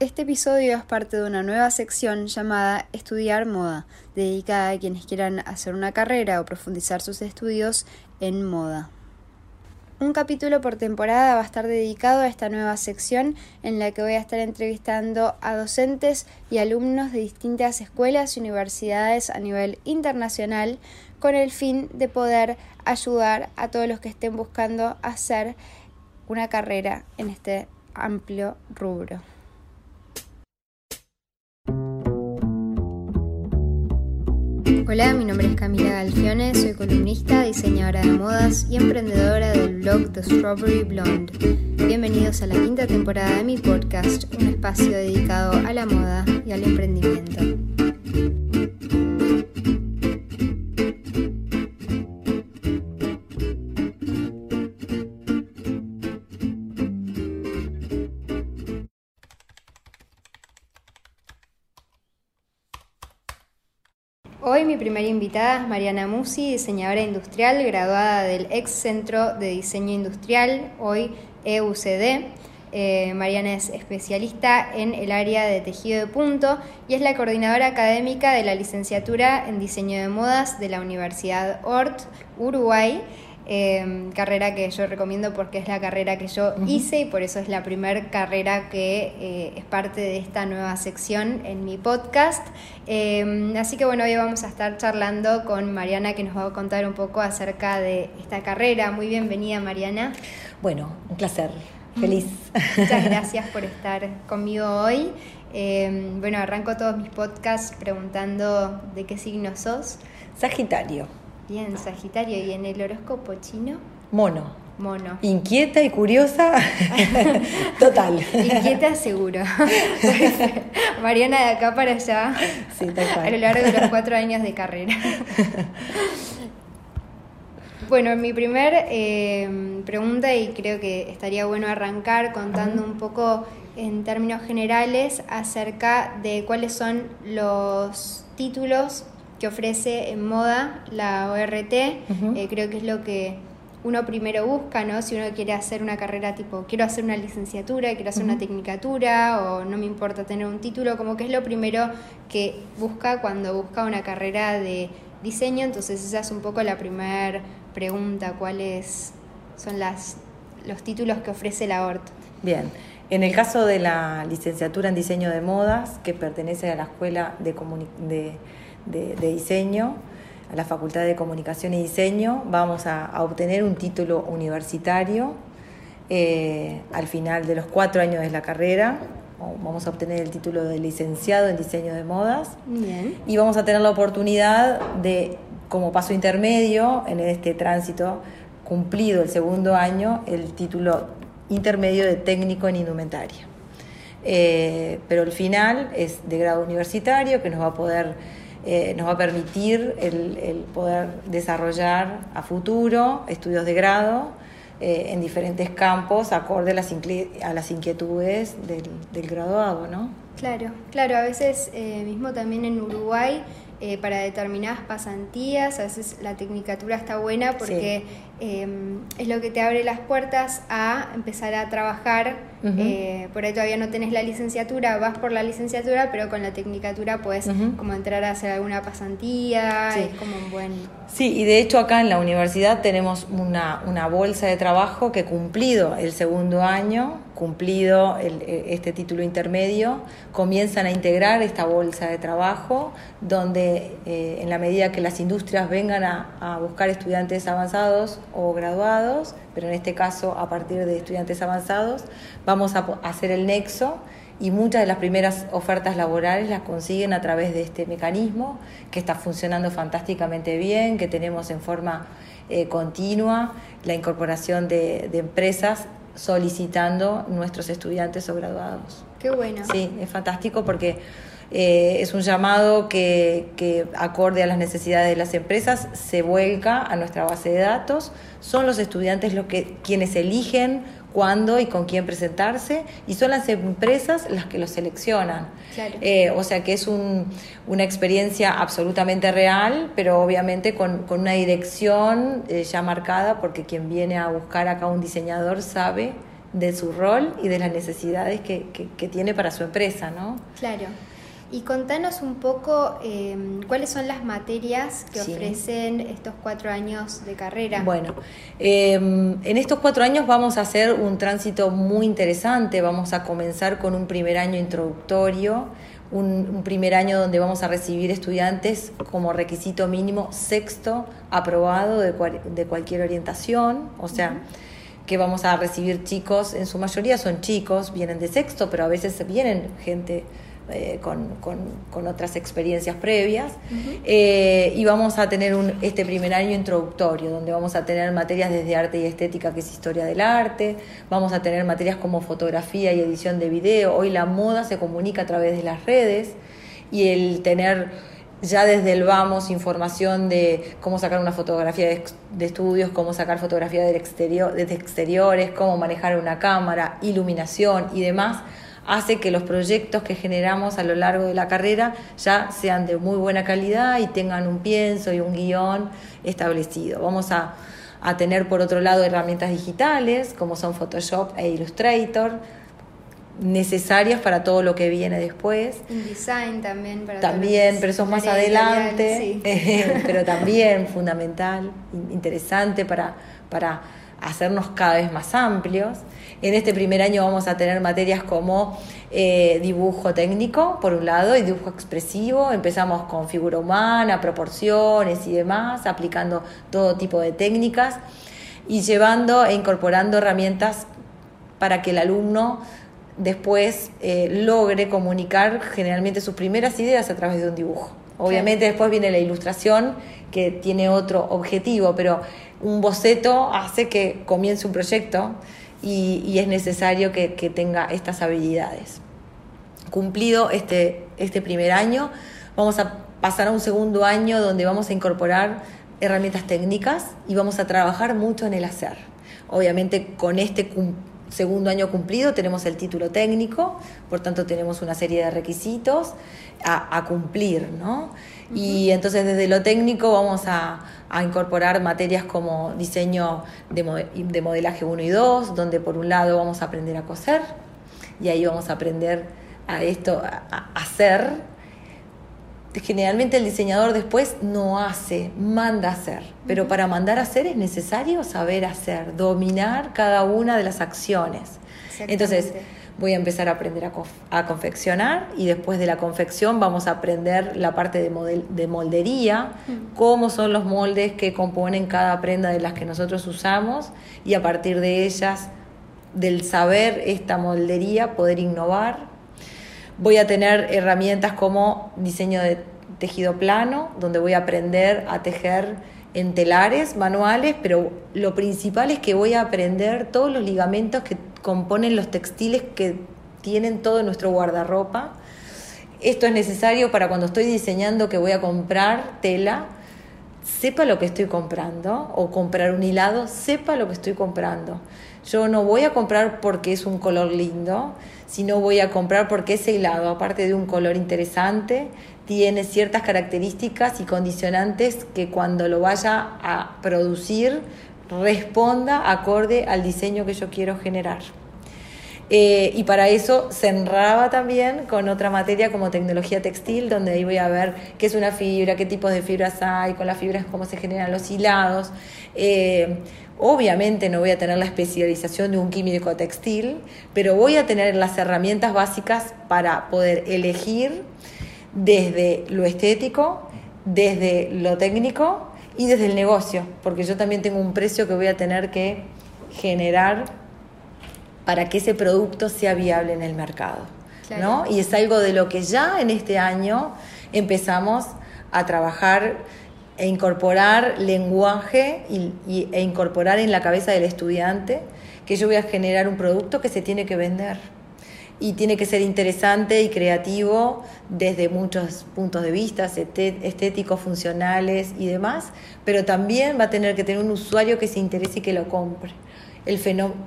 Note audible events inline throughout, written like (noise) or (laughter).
Este episodio es parte de una nueva sección llamada Estudiar Moda, dedicada a quienes quieran hacer una carrera o profundizar sus estudios en moda. Un capítulo por temporada va a estar dedicado a esta nueva sección en la que voy a estar entrevistando a docentes y alumnos de distintas escuelas y universidades a nivel internacional con el fin de poder ayudar a todos los que estén buscando hacer una carrera en este amplio rubro. Hola, mi nombre es Camila Galfione, soy columnista, diseñadora de modas y emprendedora del blog The Strawberry Blonde. Bienvenidos a la quinta temporada de mi podcast, un espacio dedicado a la moda y al emprendimiento. Hoy mi primera invitada es Mariana Musi, diseñadora industrial, graduada del ex Centro de Diseño Industrial, hoy EUCD. Eh, Mariana es especialista en el área de tejido de punto y es la coordinadora académica de la licenciatura en diseño de modas de la Universidad ORT, Uruguay. Em, carrera que yo recomiendo porque es la carrera que yo hice y por eso es la primera carrera que eh, es parte de esta nueva sección en mi podcast. Em, así que bueno, hoy vamos a estar charlando con Mariana que nos va a contar un poco acerca de esta carrera. Muy bienvenida Mariana. Bueno, un placer. Feliz. Muchas (laughs) gracias por estar conmigo hoy. Em, bueno, arranco todos mis podcasts preguntando de qué signo sos. Sagitario. Bien, Sagitario. ¿Y en el horóscopo chino? Mono. Mono. Inquieta y curiosa. (laughs) Total. Inquieta seguro. (laughs) Mariana de acá para allá. Sí, tal cual. A lo largo de los cuatro años de carrera. Bueno, mi primer eh, pregunta, y creo que estaría bueno arrancar contando un poco en términos generales acerca de cuáles son los títulos que ofrece en moda la ORT. Eh, creo que es lo que uno primero busca, ¿no? Si uno quiere hacer una carrera tipo, quiero hacer una licenciatura, quiero hacer una tecnicatura o no me importa tener un título, como que es lo primero que busca cuando busca una carrera de diseño. Entonces esa es un poco la primera pregunta, cuáles son las, los títulos que ofrece la ORT. Bien. En el caso de la licenciatura en diseño de modas, que pertenece a la Escuela de, de de, diseño, a la Facultad de Comunicación y Diseño, vamos a, obtener un título universitario eh, al final de los cuatro años de la carrera. Vamos a obtener el título de licenciado en diseño de modas y vamos a tener la oportunidad de, como paso intermedio en este tránsito cumplido el segundo año, el título intermedio de técnico en indumentaria. Eh, pero el final es de grado universitario que nos va a poder eh, nos va a permitir el, poder desarrollar a futuro estudios de grado eh, en diferentes campos acorde a las, a las inquietudes del, graduado, ¿no? Claro, claro, a veces eh, mismo también en Uruguay para determinadas pasantías, a veces la tecnicatura está buena porque es lo que te abre las puertas a empezar a trabajar. Eh, por ahí todavía no tenés la licenciatura, vas por la licenciatura, pero con la tecnicatura puedes como entrar a hacer alguna pasantía, es como un buen... Sí, y de hecho acá en la universidad tenemos una, una bolsa de trabajo que cumplido el segundo año, cumplido el, e, este título intermedio, comienzan a integrar esta bolsa de trabajo, donde eh, en la medida que las industrias vengan a, a buscar estudiantes avanzados o graduados, pero en este caso a partir de estudiantes avanzados, vamos a hacer el nexo y muchas de las primeras ofertas laborales las consiguen a través de este mecanismo que está funcionando fantásticamente bien, que tenemos en forma eh, continua la incorporación de, empresas solicitando nuestros estudiantes o graduados. Qué bueno. Sí, es fantástico porque eh, es un llamado que, que, acorde a las necesidades de las empresas, se vuelca a nuestra base de datos. Son los estudiantes los que, quienes eligen cuándo y con quién presentarse y son las empresas las que los seleccionan. Eh, o sea que es una experiencia absolutamente real, pero obviamente con, con una dirección eh, ya marcada porque quien viene a buscar acá un diseñador sabe de su rol y de las necesidades que, que, tiene para su empresa, ¿no? Claro. Y contanos un poco em, cuáles son las materias que ofrecen estos cuatro años de carrera. Bueno, em, en estos cuatro años vamos a hacer un tránsito muy interesante. Vamos a comenzar con un primer año introductorio, un, primer año donde vamos a recibir estudiantes como requisito mínimo sexto aprobado de, de cualquier orientación, o sea que vamos a recibir chicos, en su mayoría son chicos, vienen de sexto, pero a veces vienen gente eh, con, con, otras experiencias previas. Eh, y vamos a tener un, este primer año introductorio, donde vamos a tener materias desde arte y estética, que es historia del arte, vamos a tener materias como fotografía y edición de video. Hoy la moda se comunica a través de las redes y el tener ya desde el vamos información de cómo sacar una fotografía de, estudios, cómo sacar fotografía del exterior, desde exteriores, cómo manejar una cámara, iluminación y demás, hace que los proyectos que generamos a lo largo de la carrera ya sean de muy buena calidad y tengan un pienso y un guion establecido. Vamos a, a tener por otro lado herramientas digitales como son Photoshop e Illustrator, necesarias para todo lo que viene después. InDesign también para También, pero eso es más adelante, (laughs) pero también fundamental, interesante para, para hacernos cada vez más amplios. En este primer año vamos a tener materias como eh, dibujo técnico, por un lado, y dibujo expresivo. Empezamos con figura humana, proporciones y demás, aplicando todo tipo de técnicas y llevando e incorporando herramientas para que el alumno después eh, logre comunicar generalmente sus primeras ideas a través de un dibujo. Obviamente después viene la ilustración que tiene otro objetivo, pero un boceto hace que comience un proyecto y, es necesario que, tenga estas habilidades. Cumplido este, este primer año, vamos a pasar a un segundo año donde vamos a incorporar herramientas técnicas y vamos a trabajar mucho en el hacer. Obviamente con este segundo año cumplido tenemos el título técnico, por tanto tenemos una serie de requisitos a, cumplir, ¿no? Y entonces desde lo técnico vamos a, incorporar materias como diseño de, modelaje 1 y 2, donde por un lado vamos a aprender a coser y ahí vamos a aprender a esto, a hacer. Generalmente el diseñador después no hace, manda hacer, pero para mandar a hacer es necesario saber hacer, dominar cada una de las acciones. Entonces, voy a empezar a aprender a, confeccionar y después de la confección vamos a aprender la parte de, de moldería, cómo son los moldes que componen cada prenda de las que nosotros usamos y a partir de ellas, del saber esta moldería, poder innovar. Voy a tener herramientas como diseño de tejido plano, donde voy a aprender a tejer en telares manuales, pero lo principal es que voy a aprender todos los ligamentos que componen los textiles que tienen todo nuestro guardarropa. Esto es necesario para cuando estoy diseñando que voy a comprar tela, sepa lo que estoy comprando, o comprar un hilado, sepa lo que estoy comprando. Yo no voy a comprar porque es un color lindo, sino voy a comprar porque ese hilado, aparte de un color interesante, tiene ciertas características y condicionantes que cuando lo vaya a producir responda acorde al diseño que yo quiero generar. Eh, y para eso se también con otra materia como tecnología textil, donde ahí voy a ver qué es una fibra, qué tipos de fibras hay, con las fibras cómo se generan los hilados. Eh, obviamente no voy a tener la especialización de un químico textil, pero voy a tener las herramientas básicas para poder elegir desde lo estético, desde lo técnico y desde el negocio, porque yo también tengo un precio que voy a tener que generar para que ese producto sea viable en el mercado. ¿no? Y es algo de lo que ya en este año empezamos a trabajar e incorporar lenguaje y, e incorporar en la cabeza del estudiante que yo voy a generar un producto que se tiene que vender. Y tiene que ser interesante y creativo desde muchos puntos de vista, estéticos, funcionales y demás, pero también va a tener que tener un usuario que se interese y que lo compre. El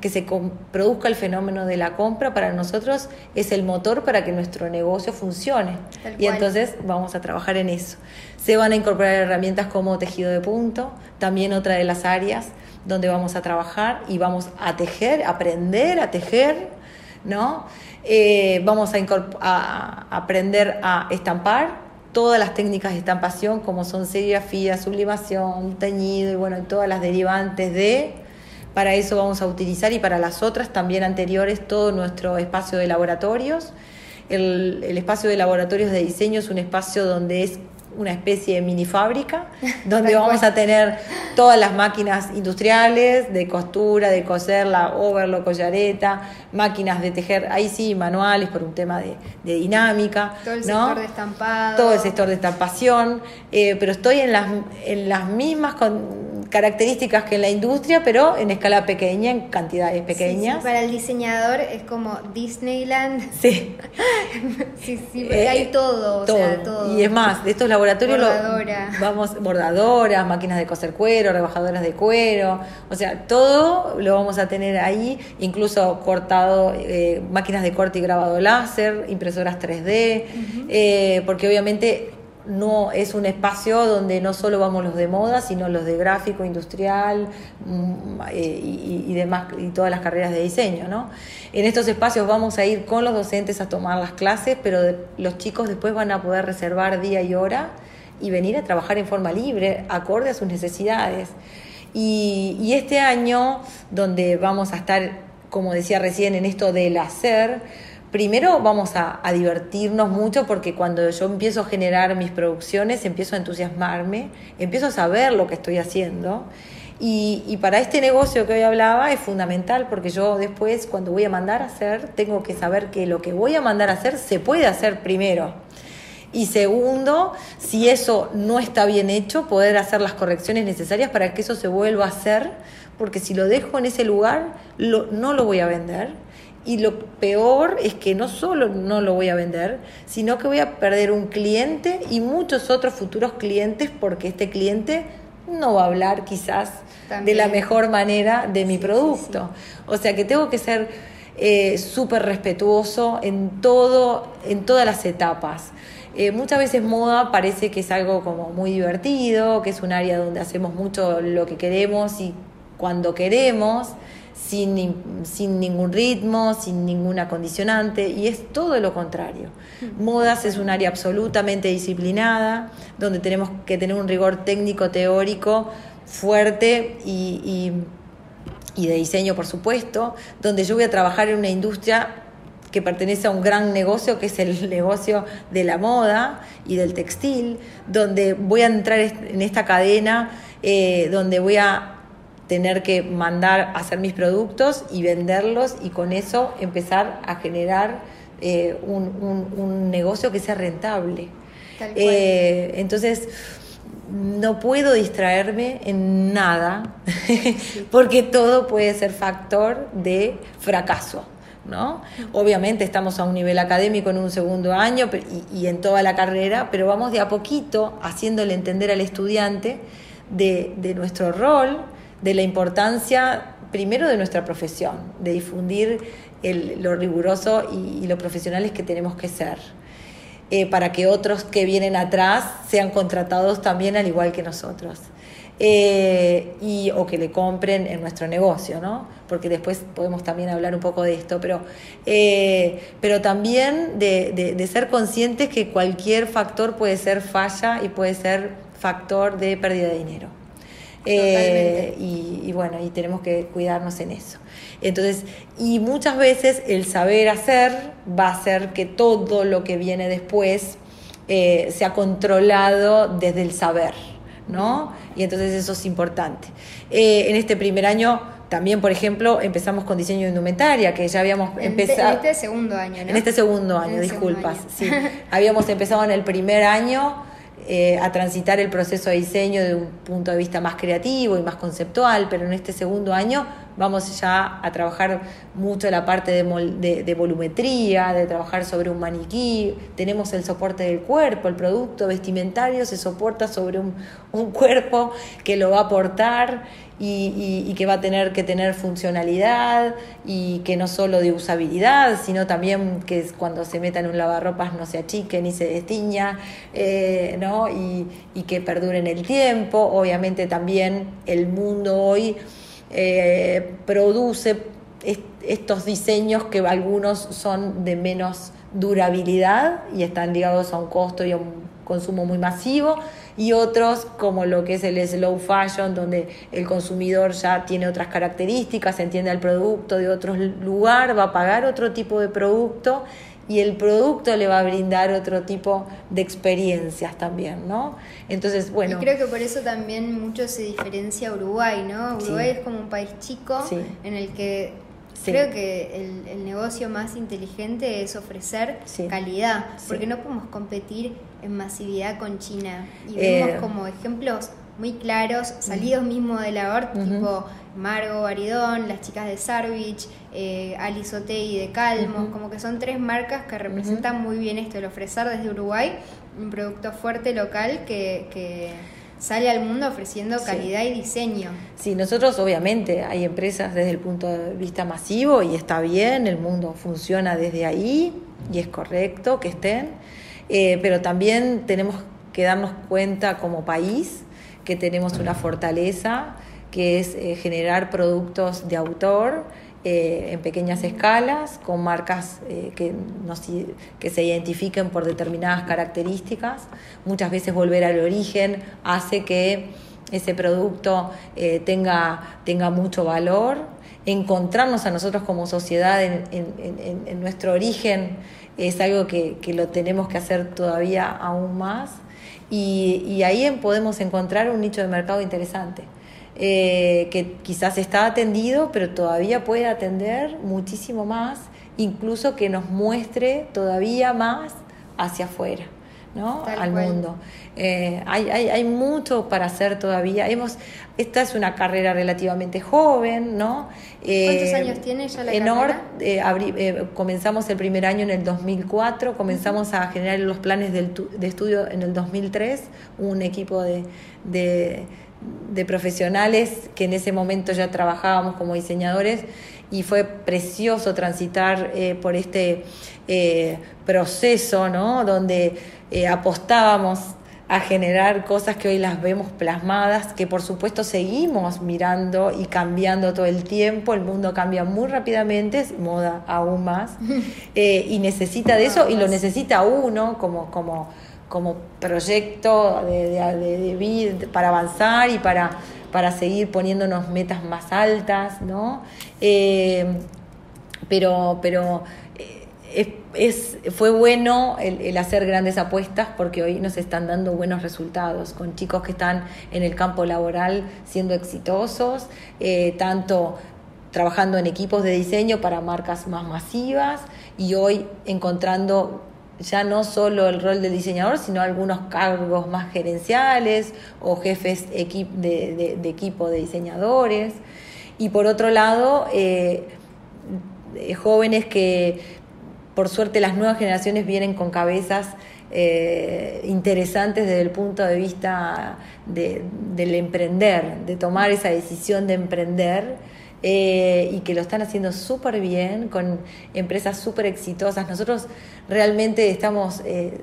que se produzca el fenómeno de la compra para nosotros es el motor para que nuestro negocio funcione. Y entonces vamos a trabajar en eso. Se van a incorporar herramientas como tejido de punto, también otra de las áreas donde vamos a trabajar y vamos a tejer, aprender a tejer, ¿no? Eh, vamos a, aprender a estampar todas las técnicas de estampación como son serigrafía, sublimación, teñido y bueno, todas las derivantes de... Para eso vamos a utilizar y para las otras también anteriores todo nuestro espacio de laboratorios. El, el espacio de laboratorios de diseño es un espacio donde es una especie de mini fábrica, (laughs) donde vamos a tener todas las máquinas industriales de costura, de coser, la overlock, collareta, máquinas de tejer, ahí sí, manuales por un tema de, dinámica. Todo el sector de estampado. Todo el sector de estampación, eh, pero estoy en las, en las mismas características que en la industria, pero en escala pequeña, en cantidades pequeñas. para el diseñador es como Disneyland. (laughs) (laughs) Sí. sí, sí, eh, hay todo, todo. Y es más, de estos laboratorios vamos bordadoras, máquinas de coser cuero, rebajadoras de cuero, o sea, todo lo vamos a tener ahí, incluso cortado, eh, máquinas de corte y grabado láser, impresoras 3D, eh, porque obviamente no es un espacio donde no solo vamos los de moda, sino los de gráfico, industrial mm, eh, y, demás, y todas las carreras de diseño. ¿no? En estos espacios vamos a ir con los docentes a tomar las clases, pero los chicos después van a poder reservar día y hora y venir a trabajar en forma libre, acorde a sus necesidades. Y, y este año, donde vamos a estar, como decía recién, en esto del hacer, primero vamos a, divertirnos mucho porque cuando yo empiezo a generar mis producciones, empiezo a entusiasmarme, empiezo a saber lo que estoy haciendo. Y, para este negocio que hoy hablaba es fundamental porque yo después cuando voy a mandar a hacer, tengo que saber que lo que voy a mandar a hacer se puede hacer primero. Y segundo, si eso no está bien hecho, poder hacer las correcciones necesarias para que eso se vuelva a hacer, porque si lo dejo en ese lugar, no lo voy a vender y lo peor es que no solo no lo voy a vender, sino que voy a perder un cliente y muchos otros futuros clientes porque este cliente no va a hablar quizás de la mejor manera de mi producto. O sea que tengo que ser eh, súper respetuoso en, todo, en todas las etapas. Eh, muchas veces moda parece que es algo como muy divertido, que es un área donde hacemos mucho lo que queremos y cuando queremos sin, sin ningún ritmo, sin ninguna condicionante, y es todo lo contrario. Modas es un área absolutamente disciplinada, donde tenemos que tener un rigor técnico, teórico fuerte y, y, de diseño, por supuesto, donde yo voy a trabajar en una industria que pertenece a un gran negocio que es el (laughs) negocio de la moda y del textil, donde voy a entrar en esta cadena, eh, donde voy a tener que mandar a hacer mis productos y venderlos y con eso empezar a generar eh, un, negocio que sea rentable. Eh, entonces, no puedo distraerme en nada (laughs) porque todo puede ser factor de fracaso. ¿No? Obviamente estamos a un nivel académico en un segundo año y, y, en toda la carrera, pero vamos de a poquito haciéndole entender al estudiante de, de nuestro rol, de la importancia primero de nuestra profesión, de difundir lo riguroso y, lo profesionales que tenemos que ser, eh, para que otros que vienen atrás sean contratados también al igual que nosotros. Eh, y, o que le compren en nuestro negocio, ¿no? Porque después podemos también hablar un poco de esto, pero, eh, pero también de, de ser conscientes que cualquier factor puede ser falla y puede ser factor de pérdida de dinero. Eh, y, bueno, y tenemos que cuidarnos en eso. Entonces, y muchas veces el saber hacer va a hacer que todo lo que viene después eh, sea controlado desde el saber, ¿no? Y entonces eso es importante. Eh, en este primer año también, por ejemplo, empezamos con diseño de indumentaria, que ya habíamos empezado... En este segundo año, ¿no? En este segundo año, disculpas. Sí. habíamos empezado en el primer año eh, a transitar el proceso de diseño de un punto de vista más creativo y más conceptual, pero en este segundo año vamos ya a trabajar mucho la parte de, volumetría, de trabajar sobre un maniquí, tenemos el soporte del cuerpo, el producto vestimentario se soporta sobre un, cuerpo que lo va a aportar y, que va a tener que tener funcionalidad y que no solo de usabilidad, sino también que cuando se meta en un lavarropas no se achique ni se destiña, eh, ¿no? y, y que perdure en el tiempo. Obviamente también el mundo hoy eh, produce estos diseños que algunos son de menos durabilidad y están ligados a un costo y a un consumo muy masivo y otros como lo que es el slow fashion donde el consumidor ya tiene otras características, entiende el producto de otro lugar, va a pagar otro tipo de producto y el producto le va a brindar otro tipo de experiencias también, ¿no? Entonces, bueno. Y creo que por eso también mucho se diferencia Uruguay, ¿no? Uruguay es como un país chico en el que Creo que el, negocio más inteligente es ofrecer calidad, porque no podemos competir en masividad con China. Y vemos eh, como ejemplos muy claros, salidos mismo de la ORT, tipo Margo Baridón, las chicas de Sarvich, eh, Alice Otei de Calmos, como que son tres marcas que representan muy bien esto, el ofrecer desde Uruguay un producto fuerte local que, sale al mundo ofreciendo calidad y diseño. Sí, nosotros obviamente hay empresas desde el punto de vista masivo y está bien, el mundo funciona desde ahí y es correcto que estén, eh, pero también tenemos que darnos cuenta como país que tenemos una fortaleza que es eh, generar productos de autor eh, en pequeñas escalas, con marcas eh, que, que se identifiquen por determinadas características. Muchas veces volver al origen hace que ese producto tenga, tenga mucho valor. Encontrarnos a nosotros como sociedad en, en, nuestro origen es algo que, que lo tenemos que hacer todavía aún más. Y, y ahí podemos encontrar un nicho de mercado interesante. Eh, que quizás está atendido, pero todavía puede atender muchísimo más, incluso que nos muestre todavía más hacia afuera. ¿no? al mundo. Eh, hay, hay, hay, mucho para hacer todavía. Hemos, esta es una carrera relativamente joven, ¿no? ¿Cuántos eh, años tiene ya la carrera? comenzamos el primer año en el 2004, comenzamos a generar los planes de estudio en el 2003, un equipo de de profesionales que en ese momento ya trabajábamos como diseñadores y fue precioso transitar eh, por este eh, proceso, ¿no? Donde eh, apostábamos a generar cosas que hoy las vemos plasmadas, que por supuesto seguimos mirando y cambiando todo el tiempo, el mundo cambia muy rápidamente, moda aún más, (laughs) y necesita de eso y lo necesita uno como, como como proyecto de, vida para avanzar y para, para seguir poniéndonos metas más altas, ¿no? Eh, pero pero eh, es, fue bueno el, hacer grandes apuestas porque hoy nos están dando buenos resultados con chicos que están en el campo laboral siendo exitosos, eh, tanto trabajando en equipos de diseño para marcas más masivas y hoy encontrando ya no solo el rol del diseñador, sino algunos cargos más gerenciales o jefes de, equipo de diseñadores. Y por otro lado, eh, eh, jóvenes que por suerte las nuevas generaciones vienen con cabezas eh, interesantes desde el punto de vista del emprender, de tomar esa decisión de emprender eh, y que lo están haciendo súper bien, con empresas súper exitosas. Nosotros realmente estamos eh,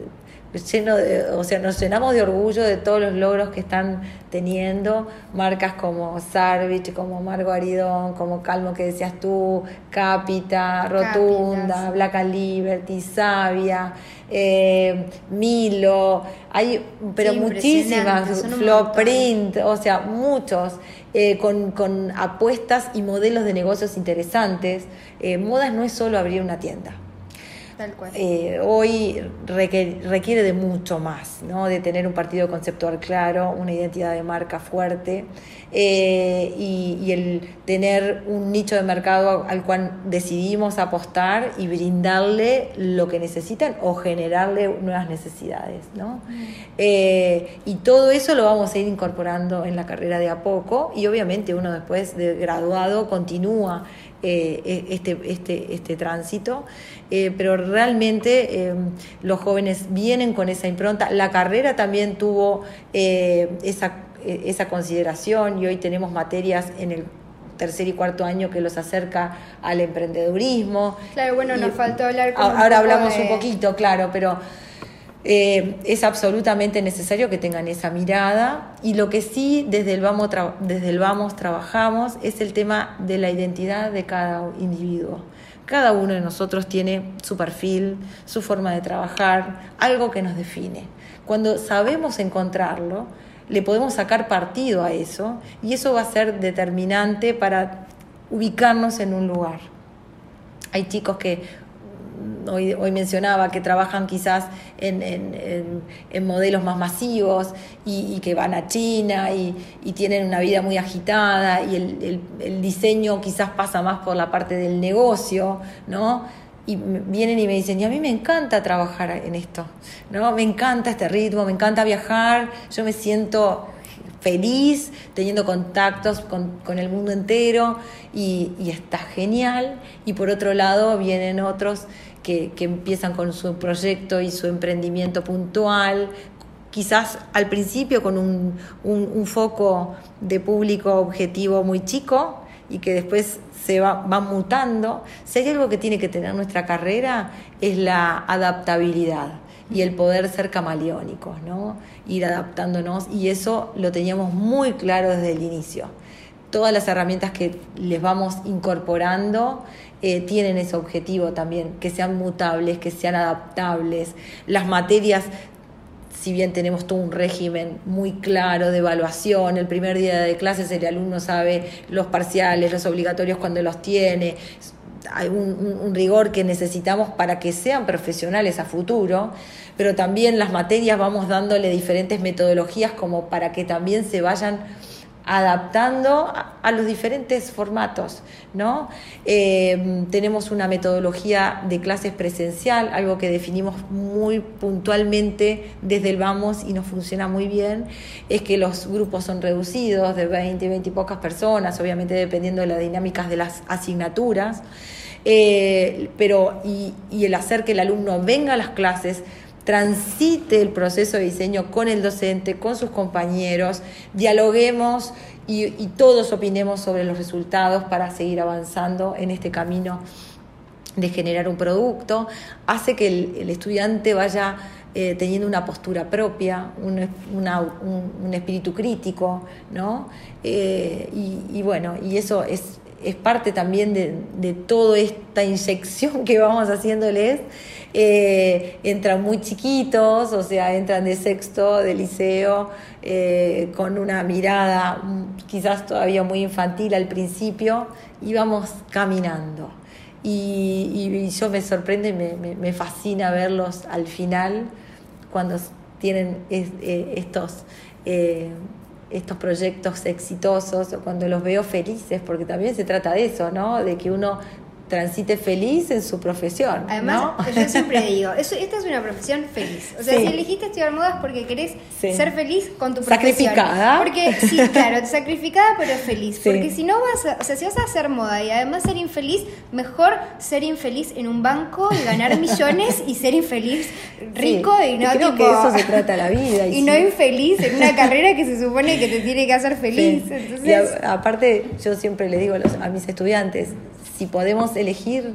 lleno o sea, nos llenamos de orgullo de todos los logros que están teniendo. Marcas como Sarvich, como Margo Aridón, como Calmo que decías tú, Capita, Rotunda, Black Liberty, Sabia, eh, Milo, hay pero muchísimas, Flowprint, o sea, muchos, eh, con, con, apuestas y modelos de negocios interesantes. Eh, modas no es solo abrir una tienda Eh, hoy requiere, de mucho más, ¿no? de tener un partido conceptual claro, una identidad de marca fuerte eh, y, el tener un nicho de mercado al cual decidimos apostar y brindarle lo que necesitan o generarle nuevas necesidades. ¿no? Mm. Eh, y todo eso lo vamos a ir incorporando en la carrera de a poco y obviamente uno después de graduado continúa eh, e, este, este, este tránsito, eh, pero realmente eh, los jóvenes vienen con esa impronta. La carrera también tuvo esa, esa consideración y hoy tenemos materias en el tercer y cuarto año que los acerca al emprendedurismo. Claro, bueno, nos faltó hablar con Ahora hablamos un poquito, claro, pero eh, es absolutamente necesario que tengan esa mirada y lo que sí desde el, vamos desde el Vamos trabajamos es el tema de la identidad de cada individuo. Cada uno de nosotros tiene su perfil, su forma de trabajar, algo que nos define. Cuando sabemos encontrarlo, le podemos sacar partido a eso y eso va a ser determinante para ubicarnos en un lugar. Hay chicos que hoy, mencionaba, que trabajan quizás en, en, modelos más masivos y, que van a China y, tienen una vida muy agitada y el, el, diseño quizás pasa más por la parte del negocio, ¿no? y vienen y me dicen, y a mí me encanta trabajar en esto, ¿no? Me encanta este ritmo, me encanta viajar, yo me siento feliz teniendo contactos con, con el mundo entero y, está genial. Y por otro lado vienen otros que, empiezan con su proyecto y su emprendimiento puntual, quizás al principio con un, un, foco de público objetivo muy chico y que después se va, va, mutando. Si hay algo que tiene que tener nuestra carrera es la adaptabilidad y el poder ser camaleónicos, ¿no? ir adaptándonos y eso lo teníamos muy claro desde el inicio. Todas las herramientas que les vamos incorporando eh, tienen ese objetivo también, que sean mutables, que sean adaptables. Las materias, si bien tenemos todo un régimen muy claro de evaluación, el primer día de clases el alumno sabe los parciales, los obligatorios cuando los tiene, hay un, un, rigor que necesitamos para que sean profesionales a futuro, pero también las materias vamos dándole diferentes metodologías como para que también se vayan adaptando a, los diferentes formatos, ¿no? Eh, tenemos una metodología de clases presencial, algo que definimos muy puntualmente desde el Vamos y nos funciona muy bien, es que los grupos son reducidos de 20, 20 y pocas personas, obviamente dependiendo de las dinámicas de las asignaturas, eh, pero y, y el hacer que el alumno venga a las clases, transite el proceso de diseño con el docente, con sus compañeros, dialoguemos y, todos opinemos sobre los resultados para seguir avanzando en este camino de generar un producto, hace que el, estudiante vaya eh, teniendo una postura propia, un, espíritu crítico, ¿no? Eh, y, bueno, y eso es, es parte también de, de toda esta inyección (laughs) que vamos haciéndoles eh, entran muy chiquitos, o sea, entran de sexto, de liceo, eh, con una mirada quizás todavía muy infantil al principio, y vamos caminando. Y, yo me sorprende, me, me, fascina verlos al final, cuando tienen eh, estos estos proyectos exitosos o cuando los veo felices, porque también se trata de eso, ¿no? De que uno transite feliz en su profesión. Además, yo (laughs) siempre digo, esta es una profesión feliz. O sea, si elegiste estudiar modas porque querés ser feliz con tu profesión. Sacrificada. Porque, sí, claro, sacrificada pero feliz. Porque si no vas a, o sea, si vas a hacer moda y además ser infeliz, mejor ser infeliz en un banco y ganar (laughs) millones y ser infeliz rico y no Creo que eso se trata la vida. (laughs) Y, no infeliz en una carrera que se supone que te tiene que hacer feliz. Entonces... aparte, yo siempre le digo a mis estudiantes, si podemos elegir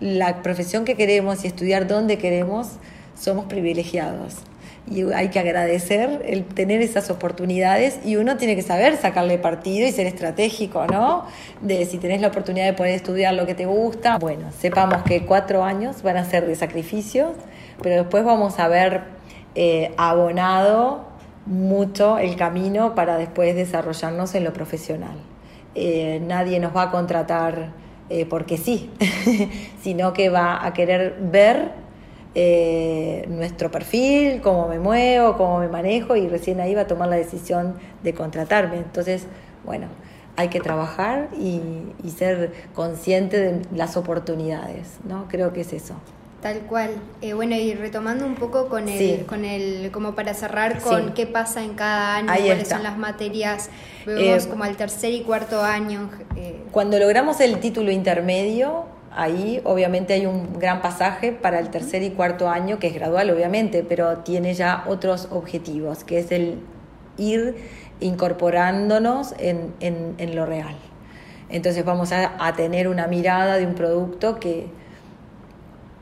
la profesión que queremos y estudiar donde queremos, somos privilegiados. Y hay que agradecer el tener esas oportunidades y uno tiene que saber sacarle partido y ser estratégico, ¿no? De si tenés la oportunidad de poder estudiar lo que te gusta, bueno, sepamos que cuatro años van a ser de sacrificios, pero después vamos a ver eh, abonado mucho el camino para después desarrollarnos en lo profesional. Eh, nadie nos va a contratar eh, porque sí, (laughs) sino que va a querer ver eh, nuestro perfil, cómo me muevo, cómo me manejo y recién ahí va a tomar la decisión de contratarme. Entonces, bueno, hay que trabajar y, ser consciente de las oportunidades, ¿no? Creo que es eso. Tal cual. Eh, bueno, y retomando un poco con el, con el, como para cerrar con qué pasa en cada año, cuáles son las materias, vemos eh, como al tercer y cuarto año. Eh. Cuando logramos el título intermedio, ahí obviamente hay un gran pasaje para el tercer y cuarto año, que es gradual obviamente, pero tiene ya otros objetivos, que es el ir incorporándonos en, en, lo real. Entonces vamos a, tener una mirada de un producto que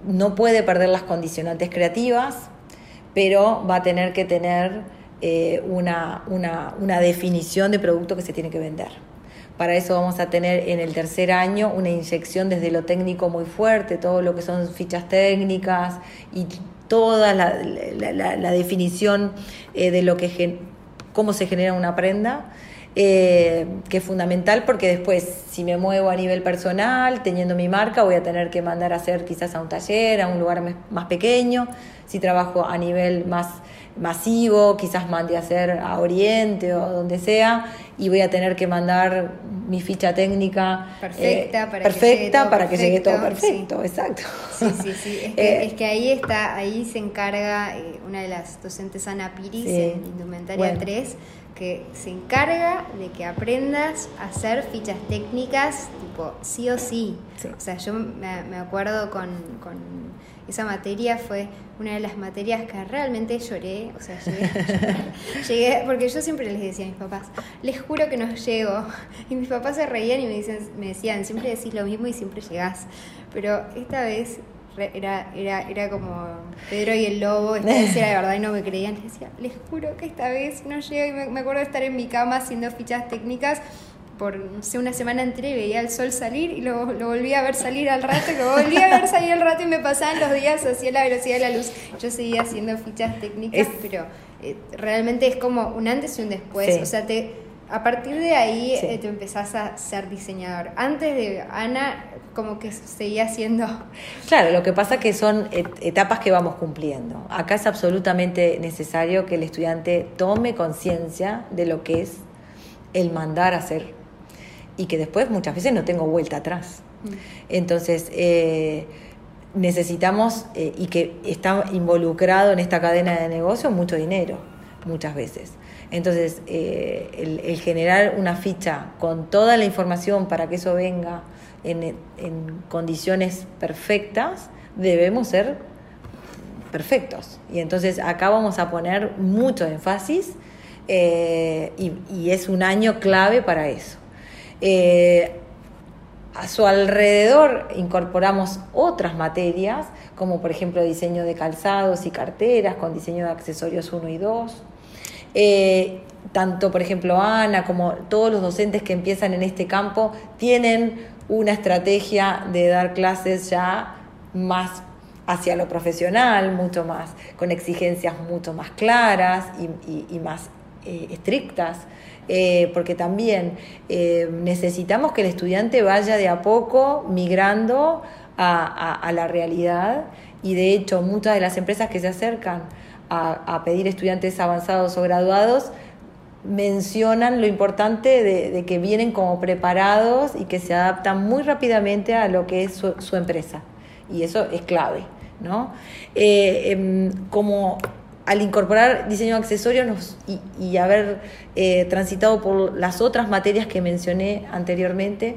no puede perder las condicionantes creativas, pero va a tener que tener eh, una, una, una definición de producto que se tiene que vender. Para eso vamos a tener en el tercer año una inyección desde lo técnico muy fuerte, todo lo que son fichas técnicas y toda la, la, definición eh, de lo que cómo se genera una prenda, eh, que es fundamental porque después si me muevo a nivel personal, teniendo mi marca, voy a tener que mandar a hacer quizás a un taller, a un lugar más pequeño, si trabajo a nivel más masivo, quizás mande a hacer a Oriente o donde sea, y voy a tener que mandar mi ficha técnica perfecta, eh, para, perfecta que para que llegue todo perfecto, exacto. Sí, sí, sí. (laughs) Eh, es que, ahí está, ahí se encarga una de las docentes Ana Piris en Indumentaria 3 que se encarga de que aprendas a hacer fichas técnicas, tipo sí o sí. O sea, yo me, acuerdo con, con, esa materia, fue una de las materias que realmente lloré. O sea, (laughs) llegué, porque yo siempre les decía a mis papás, les juro que no llego. Y mis papás se reían y me, dicen, me decían, siempre decís lo mismo y siempre llegás. Pero esta vez era, era, era como Pedro y el lobo, esta vez era de verdad y no me creían. Les decía, les juro que esta vez no llego. Y me, acuerdo de estar en mi cama haciendo fichas técnicas por, no sé, una semana entera y veía el sol salir y lo, lo volví a ver salir al rato, y lo volví a ver salir al rato y me pasaban los días así a la velocidad de la luz. Yo seguía haciendo fichas técnicas, pero eh, realmente es como un antes y un después. O sea, te a partir de ahí eh, te empezás a ser diseñador. Antes de Ana, como que seguía siendo... Claro, lo que pasa es que son etapas que vamos cumpliendo. Acá es absolutamente necesario que el estudiante tome conciencia de lo que es el mandar a hacer y que después muchas veces no tengo vuelta atrás. Mm. Entonces, eh, necesitamos eh, y que está involucrado en esta cadena de negocio mucho dinero, muchas veces. Entonces, eh, el, generar una ficha con toda la información para que eso venga en, condiciones perfectas, debemos ser perfectos. Y entonces acá vamos a poner mucho énfasis eh, y, es un año clave para eso. Eh, a su alrededor incorporamos otras materias, como por ejemplo diseño de calzados y carteras, con diseño de accesorios 1 y 2. Eh, tanto, por ejemplo, Ana como todos los docentes que empiezan en este campo tienen una estrategia de dar clases ya más hacia lo profesional, mucho más, con exigencias mucho más claras y, más eh, estrictas, eh, porque también necesitamos que el estudiante vaya de a poco migrando a la realidad y de hecho muchas de las empresas que se acercan a, pedir estudiantes avanzados o graduados, mencionan lo importante de, que vienen como preparados y que se adaptan muy rápidamente a lo que es su, empresa. Y eso es clave, ¿no? Eh, em, como al incorporar diseño de accesorios y, haber eh, transitado por las otras materias que mencioné anteriormente,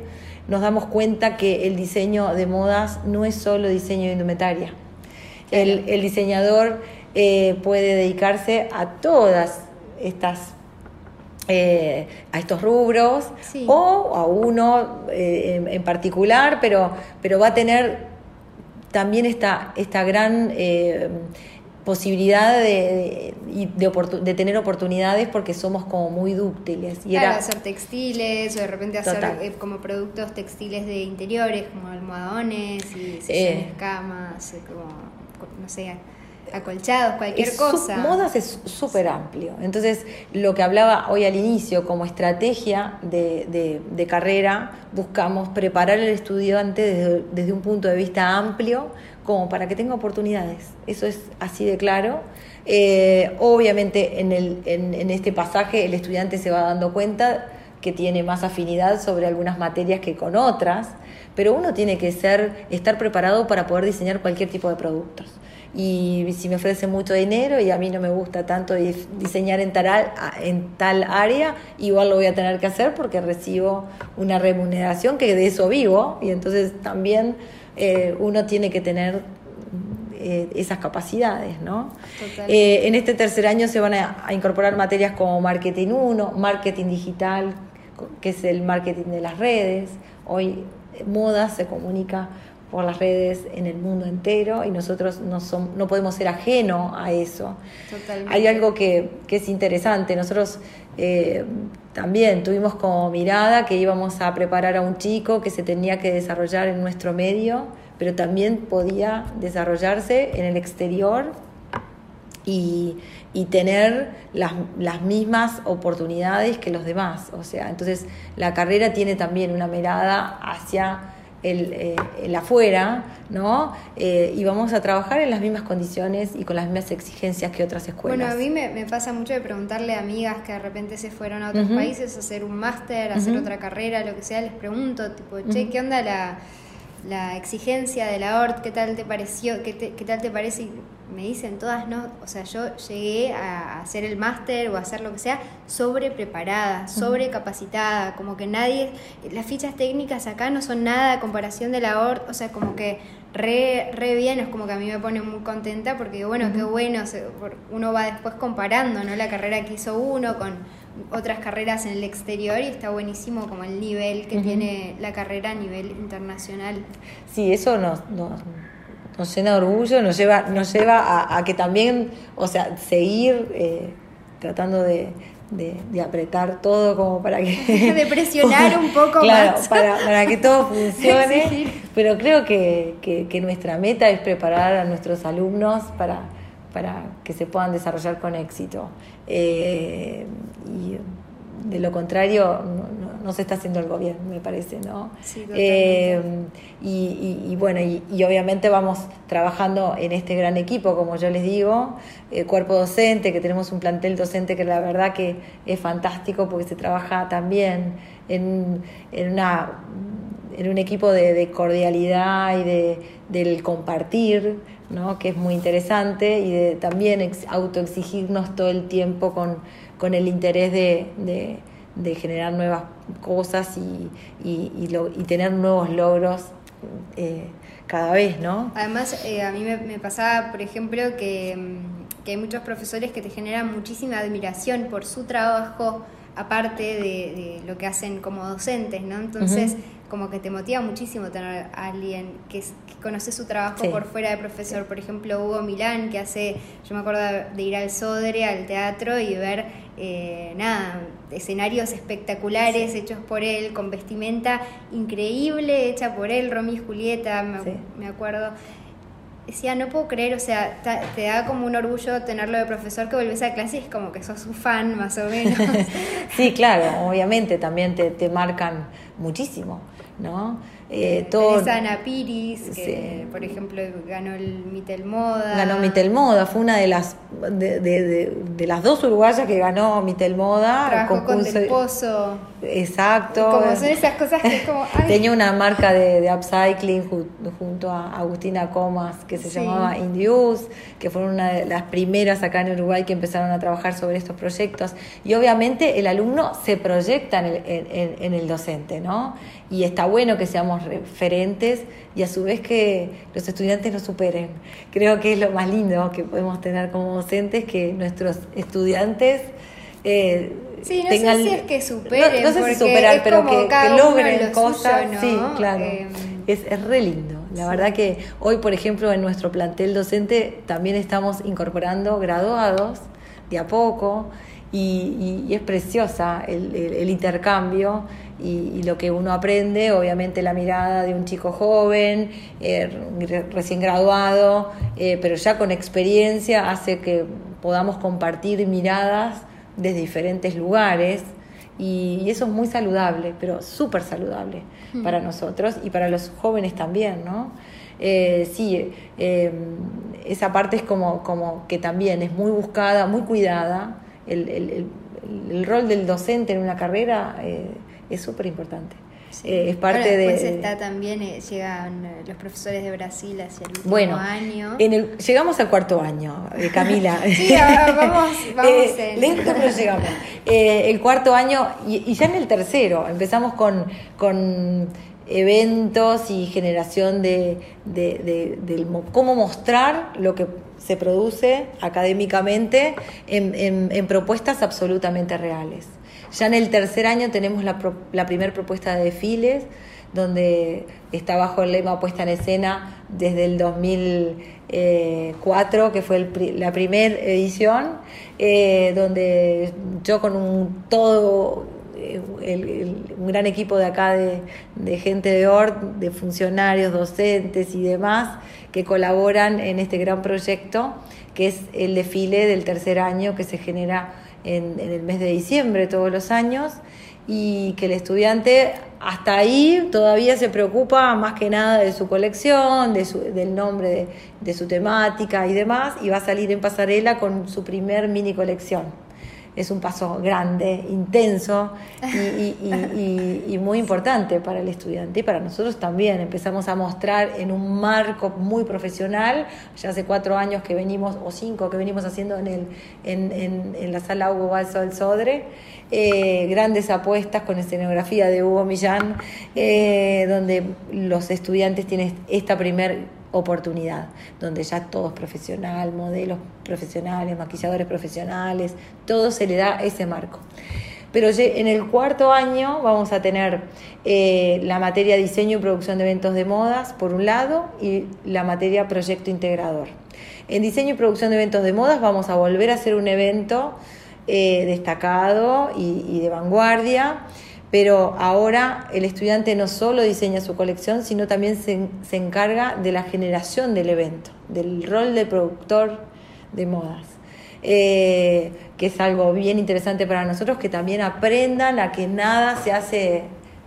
nos damos cuenta que el diseño de modas no es solo diseño de indumentaria. El, el diseñador eh, puede dedicarse a todas estas eh, a estos rubros o a uno eh, en, particular, pero, pero va a tener también esta, esta gran posibilidad de, de, tener oportunidades porque somos como muy dúctiles. Y era... hacer textiles o de repente hacer como productos textiles de interiores como almohadones y sillones, camas, como, no sé, acolchados, cualquier cosa. modas es súper amplio. Entonces, lo que hablaba hoy al inicio, como estrategia de, de, carrera, buscamos preparar al estudiante desde, un punto de vista amplio, como para que tenga oportunidades. Eso es así de claro. Eh, obviamente, en, el, en, en este pasaje, el estudiante se va dando cuenta que tiene más afinidad sobre algunas materias que con otras, pero uno tiene que ser, estar preparado para poder diseñar cualquier tipo de productos y si me ofrecen mucho dinero y a mí no me gusta tanto diseñar en tal, en tal área, igual lo voy a tener que hacer porque recibo una remuneración que de eso vivo y entonces también eh, uno tiene que tener eh, esas capacidades, ¿no? Eh, en este tercer año se van a, a incorporar materias como marketing 1, marketing digital, que es el marketing de las redes. Hoy moda se comunica por las redes en el mundo entero y nosotros no, no podemos ser ajeno a eso. Hay algo que, es interesante, nosotros eh, también tuvimos como mirada que íbamos a preparar a un chico que se tenía que desarrollar en nuestro medio, pero también podía desarrollarse en el exterior y, tener las, las, mismas oportunidades que los demás. O sea, entonces la carrera tiene también una mirada hacia el, eh, el afuera, ¿no? Eh, y vamos a trabajar en las mismas condiciones y con las mismas exigencias que otras escuelas. Bueno, a mí me, pasa mucho de preguntarle a amigas que de repente se fueron a otros países a hacer un máster, a hacer otra carrera, lo que sea, les pregunto, tipo, che, ¿qué onda la, la exigencia de la ORT? ¿Qué tal te pareció? ¿Qué, qué tal te parece? Me dicen todas, no, o sea, yo llegué a hacer el máster o a hacer lo que sea sobre preparada, sobre capacitada, como que nadie, las fichas técnicas acá no son nada a comparación de la ORT, o sea, como que re, re bien, es como que a mí me pone muy contenta porque, bueno, qué bueno, uno va después comparando, ¿no? La carrera que hizo uno con otras carreras en el exterior y está buenísimo como el nivel que tiene la carrera a nivel internacional. Sí, eso nos nos llena de orgullo, nos lleva, nos lleva a, que también, o sea, seguir eh, tratando de, de, apretar todo como para que... (laughs) de presionar (laughs) un poco claro, Para, para que todo (laughs) funcione. Pero creo que, que, nuestra meta es preparar a nuestros alumnos para, para que se puedan desarrollar con éxito. Eh, y de lo contrario no, se está haciendo el gobierno, me parece, ¿no? Eh, y, bueno, y, obviamente vamos trabajando en este gran equipo, como yo les digo, el cuerpo docente, que tenemos un plantel docente que la verdad que es fantástico porque se trabaja también en, en una en un equipo de, cordialidad y de, del compartir, ¿no? que es muy interesante, y de también autoexigirnos todo el tiempo con, con el interés de, generar nuevas cosas y, y, tener nuevos logros eh, cada vez, ¿no? Además, eh, a mí me, pasaba, por ejemplo, que, que, hay muchos profesores que te generan muchísima admiración por su trabajo, aparte de, lo que hacen como docentes, ¿no? Entonces, como que te motiva muchísimo tener a alguien que, conoce su trabajo por fuera de profesor. Por ejemplo, Hugo Milán, que hace, yo me acuerdo de ir al Sodre, al teatro y ver, eh, nada, escenarios espectaculares hechos por él, con vestimenta increíble hecha por él, Romy y Julieta, me, me acuerdo decía, no puedo creer, o sea, te da como un orgullo tenerlo de profesor que volvés a clase y es como que sos su fan, más o menos. (laughs) sí, claro, obviamente también te, te marcan muchísimo. ¿no? Eh, todo, Ana Piris, que por ejemplo ganó el Mitel Moda. Ganó Mitel Moda, fue una de las de, de, de, las dos uruguayas que ganó Mitel Moda. Trabajó con Del Pozo. Exacto. como son esas cosas que es como... (laughs) Tenía una marca de, upcycling junto a Agustina Comas que se llamaba Indius, que fueron una de las primeras acá en Uruguay que empezaron a trabajar sobre estos proyectos. Y obviamente el alumno se proyecta en el, en, en el docente, ¿no? y está bueno que seamos referentes y a su vez que los estudiantes nos superen. Creo que es lo más lindo que podemos tener como docentes, que nuestros estudiantes... Eh, sí, no sé si es que superen, no, sé si superar, pero que, logren cosas. Sí, claro. Em, es, es re lindo. La verdad que hoy, por ejemplo, en nuestro plantel docente también estamos incorporando graduados de a poco y, es preciosa el, intercambio y, lo que uno aprende, obviamente la mirada de un chico joven, eh, recién graduado, eh, pero ya con experiencia hace que podamos compartir miradas desde diferentes lugares y, eso es muy saludable, pero súper saludable mm. para nosotros y para los jóvenes también, ¿no? Eh, sí, esa parte es como, como que también es muy buscada, muy cuidada. El, el, el, rol del docente en una carrera es súper importante. Eh, es parte después de. está también, eh, llegan eh, los profesores de Brasil hacia el último bueno, año. En el, llegamos al cuarto año, Camila. (laughs) sí, (laughs) vamos, vamos Lento, pero llegamos. el cuarto año, y, ya en el tercero, empezamos con, con eventos y generación de, de, de, cómo mostrar lo que se produce académicamente en, en propuestas absolutamente reales. Ya en el tercer año tenemos la, la primera propuesta de desfiles, donde está bajo el lema puesta en escena desde el 2004, que fue la primera edición, eh, donde yo con un todo eh, un gran equipo de acá de, de, gente de ORT, de funcionarios, docentes y demás que colaboran en este gran proyecto, que es el desfile del tercer año que se genera en, el mes de diciembre todos los años y que el estudiante hasta ahí todavía se preocupa más que nada de su colección, de su, del nombre de, de, su temática y demás, y va a salir en pasarela con su primer mini colección es un paso grande, intenso y, muy importante para el estudiante y para nosotros también. Empezamos a mostrar en un marco muy profesional, ya hace cuatro años que venimos, o cinco que venimos haciendo en, el, en, la sala Hugo Balso del Sodre, eh, grandes apuestas con escenografía de Hugo Millán, eh, donde los estudiantes tienen esta primer oportunidad, donde ya todo es profesional, modelos profesionales, maquilladores profesionales, todo se le da ese marco. Pero en el cuarto año vamos a tener eh, la materia diseño y producción de eventos de modas, por un lado, y la materia proyecto integrador. En diseño y producción de eventos de modas vamos a volver a hacer un evento eh, destacado y de vanguardia pero ahora el estudiante no solo diseña su colección, sino también se, se, encarga de la generación del evento, del rol de productor de modas, eh, que es algo bien interesante para nosotros, que también aprendan a que nada se hace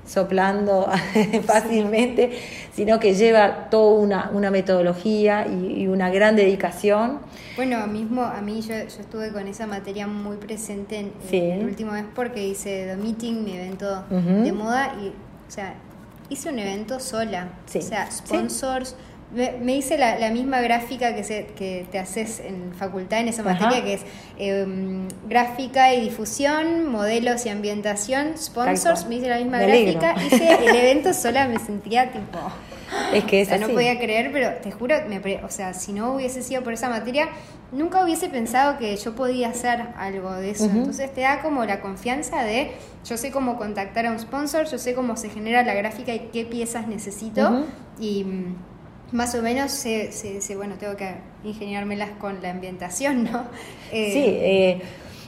soplando (laughs) fácilmente, sino que lleva toda una, una metodología y, una gran dedicación. Bueno, mismo a mí yo, yo estuve con esa materia muy presente en, el último mes porque hice The Meeting, mi evento de moda, y o sea, hice un evento sola. O sea, sponsors. Me, hice la, misma gráfica que, se, que te haces en facultad en esa materia, que es em, gráfica y difusión, modelos y ambientación, sponsors. Me hice la misma gráfica, hice el (laughs) evento sola, me sentía tipo. Es que es No podía creer, pero te juro, me, o sea, si no hubiese sido por esa materia, nunca hubiese pensado que yo podía hacer algo de eso. Entonces te da como la confianza de, yo sé cómo contactar a un sponsor, yo sé cómo se genera la gráfica y qué piezas necesito. Y más o menos sé, bueno, tengo que ingeniármelas con la ambientación, ¿no? (laughs) Eh, sí, eh,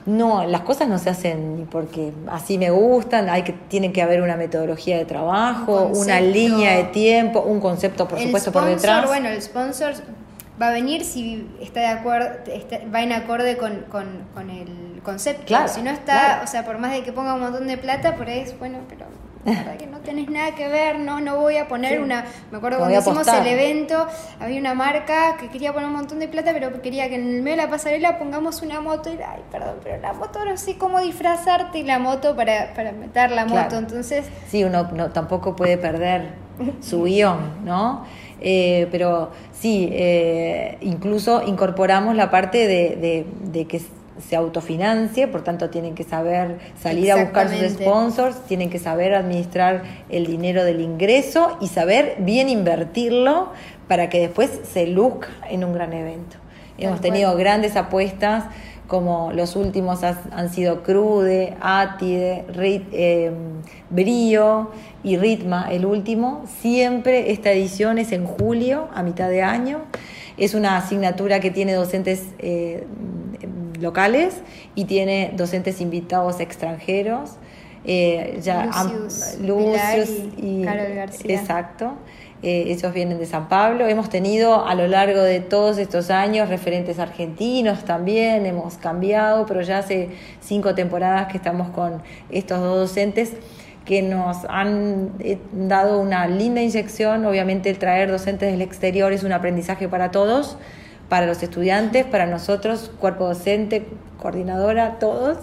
no, las cosas no se hacen porque así me gustan, hay que, tiene que haber una metodología de trabajo, una línea de tiempo, un concepto, por supuesto, por detrás. Bueno, el sponsor va a venir si está de acuerdo, va en acorde con, con, el concepto. Claro, si no está, o sea, por más de que ponga un montón de plata, por ahí es bueno, pero que no tenés nada que ver, no, no voy a poner una, me acuerdo cuando hicimos el evento, había una marca que quería poner un montón de plata, pero quería que en el medio de la pasarela pongamos una moto y, ay, perdón, pero la moto no sé cómo disfrazarte la moto para, para meter la moto, entonces... Sí, uno no, tampoco puede perder su (laughs) guion, ¿no? Eh, pero sí, eh, incluso incorporamos la parte de, de, de que se autofinancie, por tanto tienen que saber salir a buscar sus sponsors, tienen que saber administrar el dinero del ingreso y saber bien invertirlo para que después se luzca en un gran evento. Hemos tenido grandes apuestas como los últimos han sido Crude, Atide, eh, Brío y Ritma, el último. Siempre esta edición es en julio, a mitad de año. Es una asignatura que tiene docentes eh, locales y tiene docentes invitados extranjeros. eh, ya Lucius, Lucius y, Carol García. Exacto. Eh, ellos vienen de San Pablo. Hemos tenido a lo largo de todos estos años referentes argentinos también, hemos cambiado, pero ya hace cinco temporadas que estamos con estos dos docentes que nos han eh, dado una linda inyección. Obviamente el traer docentes del exterior es un aprendizaje para todos, para los estudiantes, para nosotros, cuerpo docente, coordinadora, todos.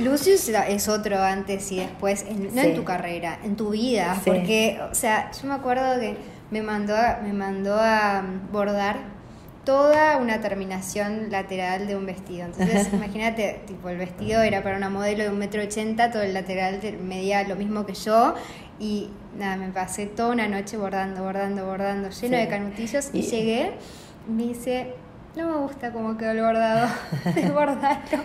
Lucius, (laughs) es otro antes y después, no en tu carrera, en tu vida, porque, o sea, yo me acuerdo que me mandó, me mandó a bordar toda una terminación lateral de un vestido. Entonces, (laughs) imagínate, tipo, el vestido era para una modelo de un metro ochenta, todo el lateral medía lo mismo que yo y nada, me pasé toda una noche bordando, bordando, bordando, lleno de canutillos y, y llegué dice, no me gusta cómo quedó el bordado. (laughs) Desbordarlo.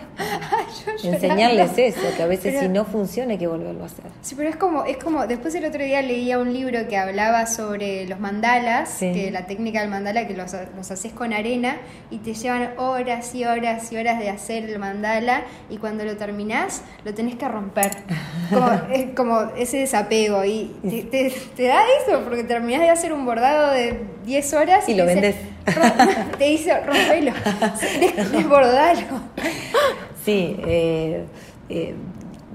Enseñarles eso, que a veces si no funciona hay que volverlo a hacer. Sí, pero es como, es como, después el otro día leía un libro que hablaba sobre los mandalas, que la técnica del mandala que los, los haces con arena y te llevan horas y horas y horas de hacer el mandala y cuando lo terminás lo tenés que romper. Como, (laughs) es como ese desapego y te, te, da eso porque terminás de hacer un bordado de 10 horas y, lo vendes. Te dice (laughs) rompelo, (laughs) desbordalo. Sí, eh, eh,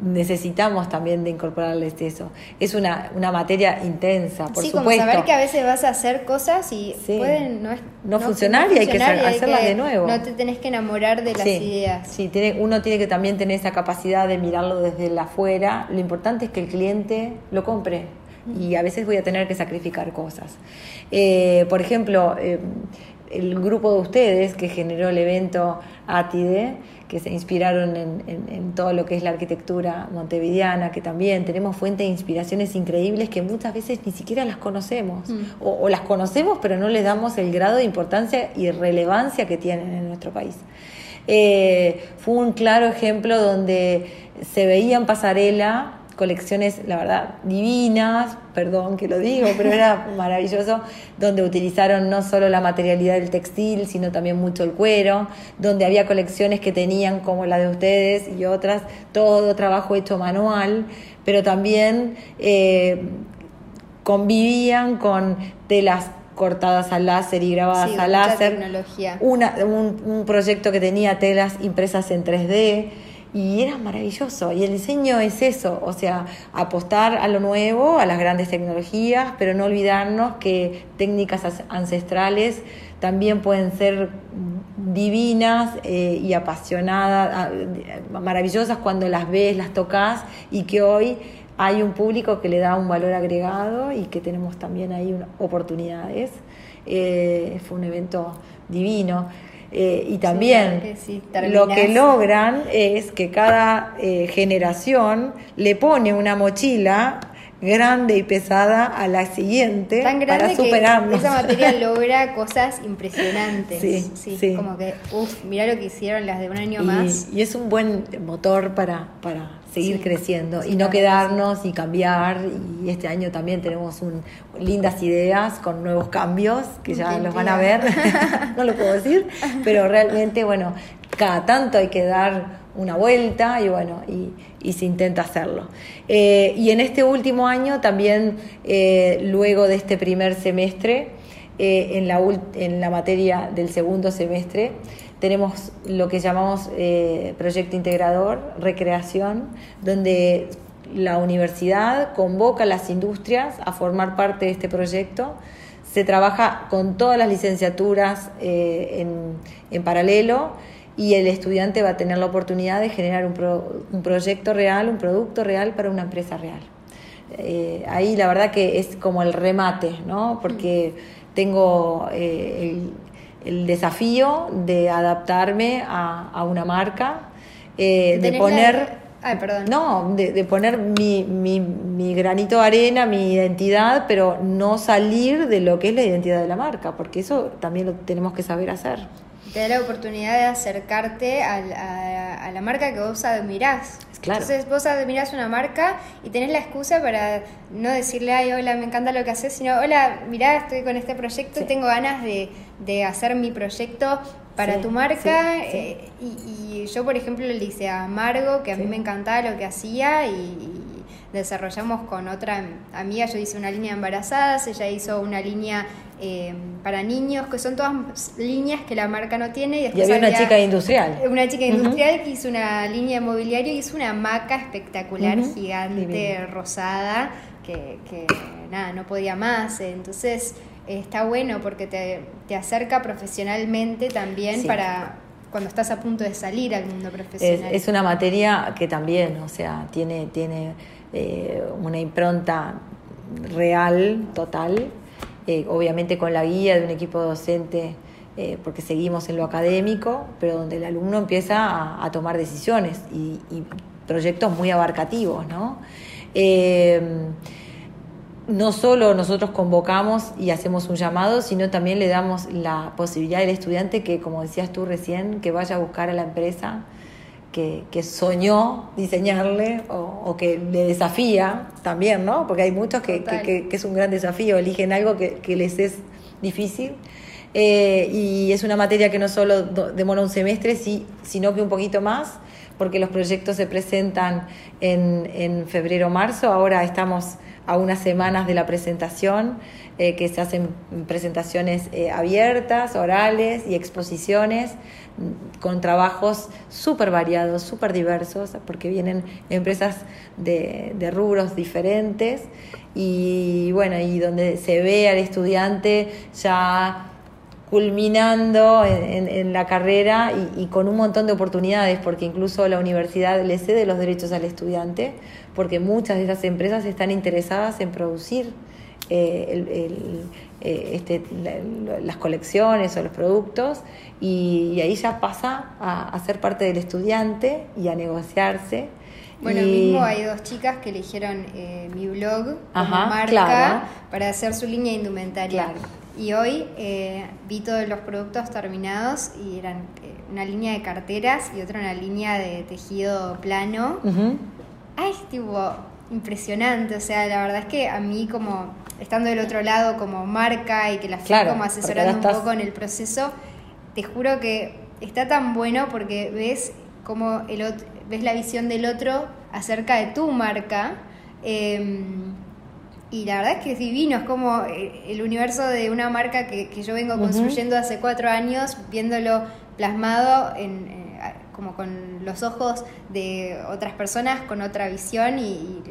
necesitamos también de incorporarles eso. Es una, una materia intensa, por sí, supuesto. como saber que a veces vas a hacer cosas y pueden no, funcionar y hay que hacerlas de nuevo. No te tenés que enamorar de las ideas. Sí, tiene, uno tiene que también tener esa capacidad de mirarlo desde la afuera. Lo importante es que el cliente lo compre y a veces voy a tener que sacrificar cosas. Eh, por ejemplo, eh, el grupo de ustedes que generó el evento ATIDE, que se inspiraron en, todo lo que es la arquitectura montevideana, que también tenemos fuentes de inspiraciones increíbles que muchas veces ni siquiera las conocemos, mm. o, las conocemos pero no les damos el grado de importancia y relevancia que tienen en nuestro país. Eh, fue un claro ejemplo donde se veía en pasarela colecciones, la verdad, divinas, perdón que lo digo, pero era (laughs) maravilloso, donde utilizaron no solo la materialidad del textil, sino también mucho el cuero, donde había colecciones que tenían, como la de ustedes y otras, todo trabajo hecho manual, pero también eh, convivían con telas cortadas al láser y grabadas al láser. Tecnología. Una, un, un proyecto que tenía telas impresas en 3D y era maravilloso. Y el diseño es eso, o sea, apostar a lo nuevo, a las grandes tecnologías, pero no olvidarnos que técnicas ancestrales también pueden ser divinas eh, y apasionadas, maravillosas cuando las ves, las tocas y que hoy hay un público que le da un valor agregado y que tenemos también ahí oportunidades. Eh, fue un evento divino. Eh, y también lo que logran es que cada eh, generación le pone una mochila grande y pesada a la siguiente para superarnos. esa materia (laughs) logra cosas impresionantes. Sí, sí, Como que, uff, mirá lo que hicieron las de un año más. Y es un buen motor para, para seguir creciendo y no quedarnos y cambiar. Y este año también tenemos un, lindas ideas con nuevos cambios que ya los van a ver. (laughs) no lo puedo decir, pero realmente, bueno, cada tanto hay que dar una vuelta y bueno, y, se intenta hacerlo. Eh, y en este último año también, eh, luego de este primer semestre, eh, en, la, en la materia del segundo semestre, tenemos lo que llamamos proyecto integrador, recreación, donde la universidad convoca a las industrias a formar parte de este proyecto. Se trabaja con todas las licenciaturas en, en paralelo y el estudiante va a tener la oportunidad de generar un, un proyecto real, un producto real para una empresa real. Eh, ahí la verdad que es como el remate, ¿no? Porque tengo eh, el, desafío de adaptarme a, una marca, eh, de poner... No, de, de poner mi, mi, mi, granito de arena, mi identidad, pero no salir de lo que es la identidad de la marca, porque eso también lo tenemos que saber hacer te da la oportunidad de acercarte a, la marca que vos admirás. Claro. Entonces vos admirás una marca y tenés la excusa para no decirle, ay, hola, me encanta lo que haces, sino, hola, mirá, estoy con este proyecto, y tengo ganas de, hacer mi proyecto para tu marca. Eh, y, yo, por ejemplo, le hice a Margo que a mí me encantaba lo que hacía y desarrollamos con otra amiga, yo hice una línea de embarazadas, ella hizo una línea eh, para niños, que son todas líneas que la marca no tiene. Y, había una chica industrial. Una chica industrial que hizo una línea de mobiliario y hizo una hamaca espectacular, gigante, rosada, que, que, nada, no podía más. Entonces está bueno porque te, te acerca profesionalmente también para cuando estás a punto de salir al mundo profesional. Es, una materia que también, o sea, tiene, tiene eh, una impronta real, total, eh, obviamente con la guía de un equipo docente, eh, porque seguimos en lo académico, pero donde el alumno empieza a, tomar decisiones y, proyectos muy abarcativos, ¿no? No solo nosotros convocamos y hacemos un llamado, sino también le damos la posibilidad al estudiante que, como decías tú recién, que vaya a buscar a la empresa que, soñó diseñarle o, que le desafía también, ¿no? Porque hay muchos que, es un gran desafío, eligen algo que, les es difícil. Eh, y es una materia que no solo demora un semestre, sino que un poquito más, porque los proyectos se presentan en, en febrero marzo. Ahora estamos a unas semanas de la presentación, eh, que se hacen presentaciones eh, abiertas, orales y exposiciones mm, con trabajos súper variados, súper diversos, porque vienen empresas de, de, rubros diferentes. Y bueno, y donde se ve al estudiante ya culminando en, la carrera y, con un montón de oportunidades, porque incluso la universidad le cede los derechos al estudiante, porque muchas de esas empresas están interesadas en producir eh, eh, este, las colecciones o los productos y, ahí ya pasa a, ser parte del estudiante y a negociarse. Bueno, mismo hay dos chicas que eligieron eh, mi blog como marca para hacer su línea indumentaria. Y hoy eh, vi todos los productos terminados y eran eh, una línea de carteras y otra una línea de tejido plano. Ay, estuvo impresionante. O sea, la verdad es que a mí como estando del otro lado como marca y que la fui como asesorando un poco en el proceso, te juro que está tan bueno porque ves como el ves la visión del otro acerca de tu marca. Em, y la verdad es que es divino, es como eh, el universo de una marca que, yo vengo construyendo hace cuatro años, viéndolo plasmado en, eh, como con los ojos de otras personas, con otra visión y,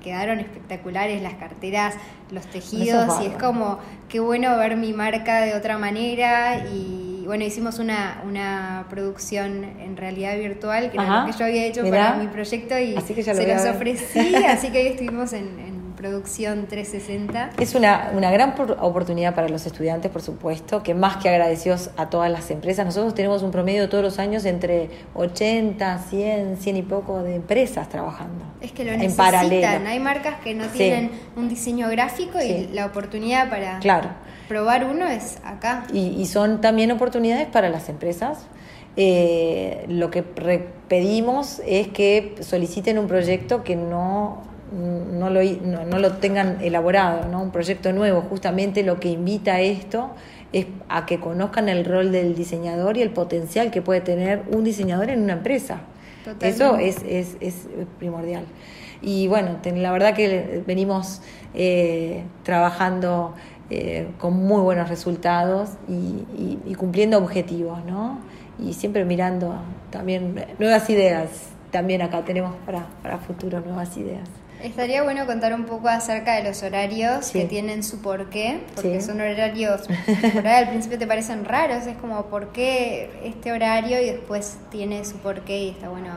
quedaron espectaculares las carteras, los tejidos y es como qué bueno ver mi marca de otra manera y bueno, hicimos una, una producción en realidad virtual que era lo que yo había hecho para mi proyecto y se los ofrecí, así que hoy estuvimos en Producción 360. Es una, una gran oportunidad para los estudiantes, por supuesto, que más que agradecidos a todas las empresas. Nosotros tenemos un promedio todos los años entre 80, 100, 100 y poco de empresas trabajando. Es que lo necesitan. Hay marcas que no tienen un diseño gráfico y la oportunidad para claro. probar uno es acá. Y, son también oportunidades para las empresas. Eh, lo que pedimos es que soliciten un proyecto que no no lo, no, lo tengan elaborado, ¿no? un proyecto nuevo. Justamente lo que invita a esto es a que conozcan el rol del diseñador y el potencial que puede tener un diseñador en una empresa. Eso es, es, es, primordial. Y bueno, la verdad que venimos eh, trabajando eh, con muy buenos resultados y, cumpliendo objetivos, ¿no? Y siempre mirando también nuevas ideas. También acá tenemos para, para futuro nuevas ideas. Estaría bueno contar un poco acerca de los horarios que tienen su porqué, porque son horarios, por ahí al principio te parecen raros, es como por qué este horario y después tiene su porqué y está bueno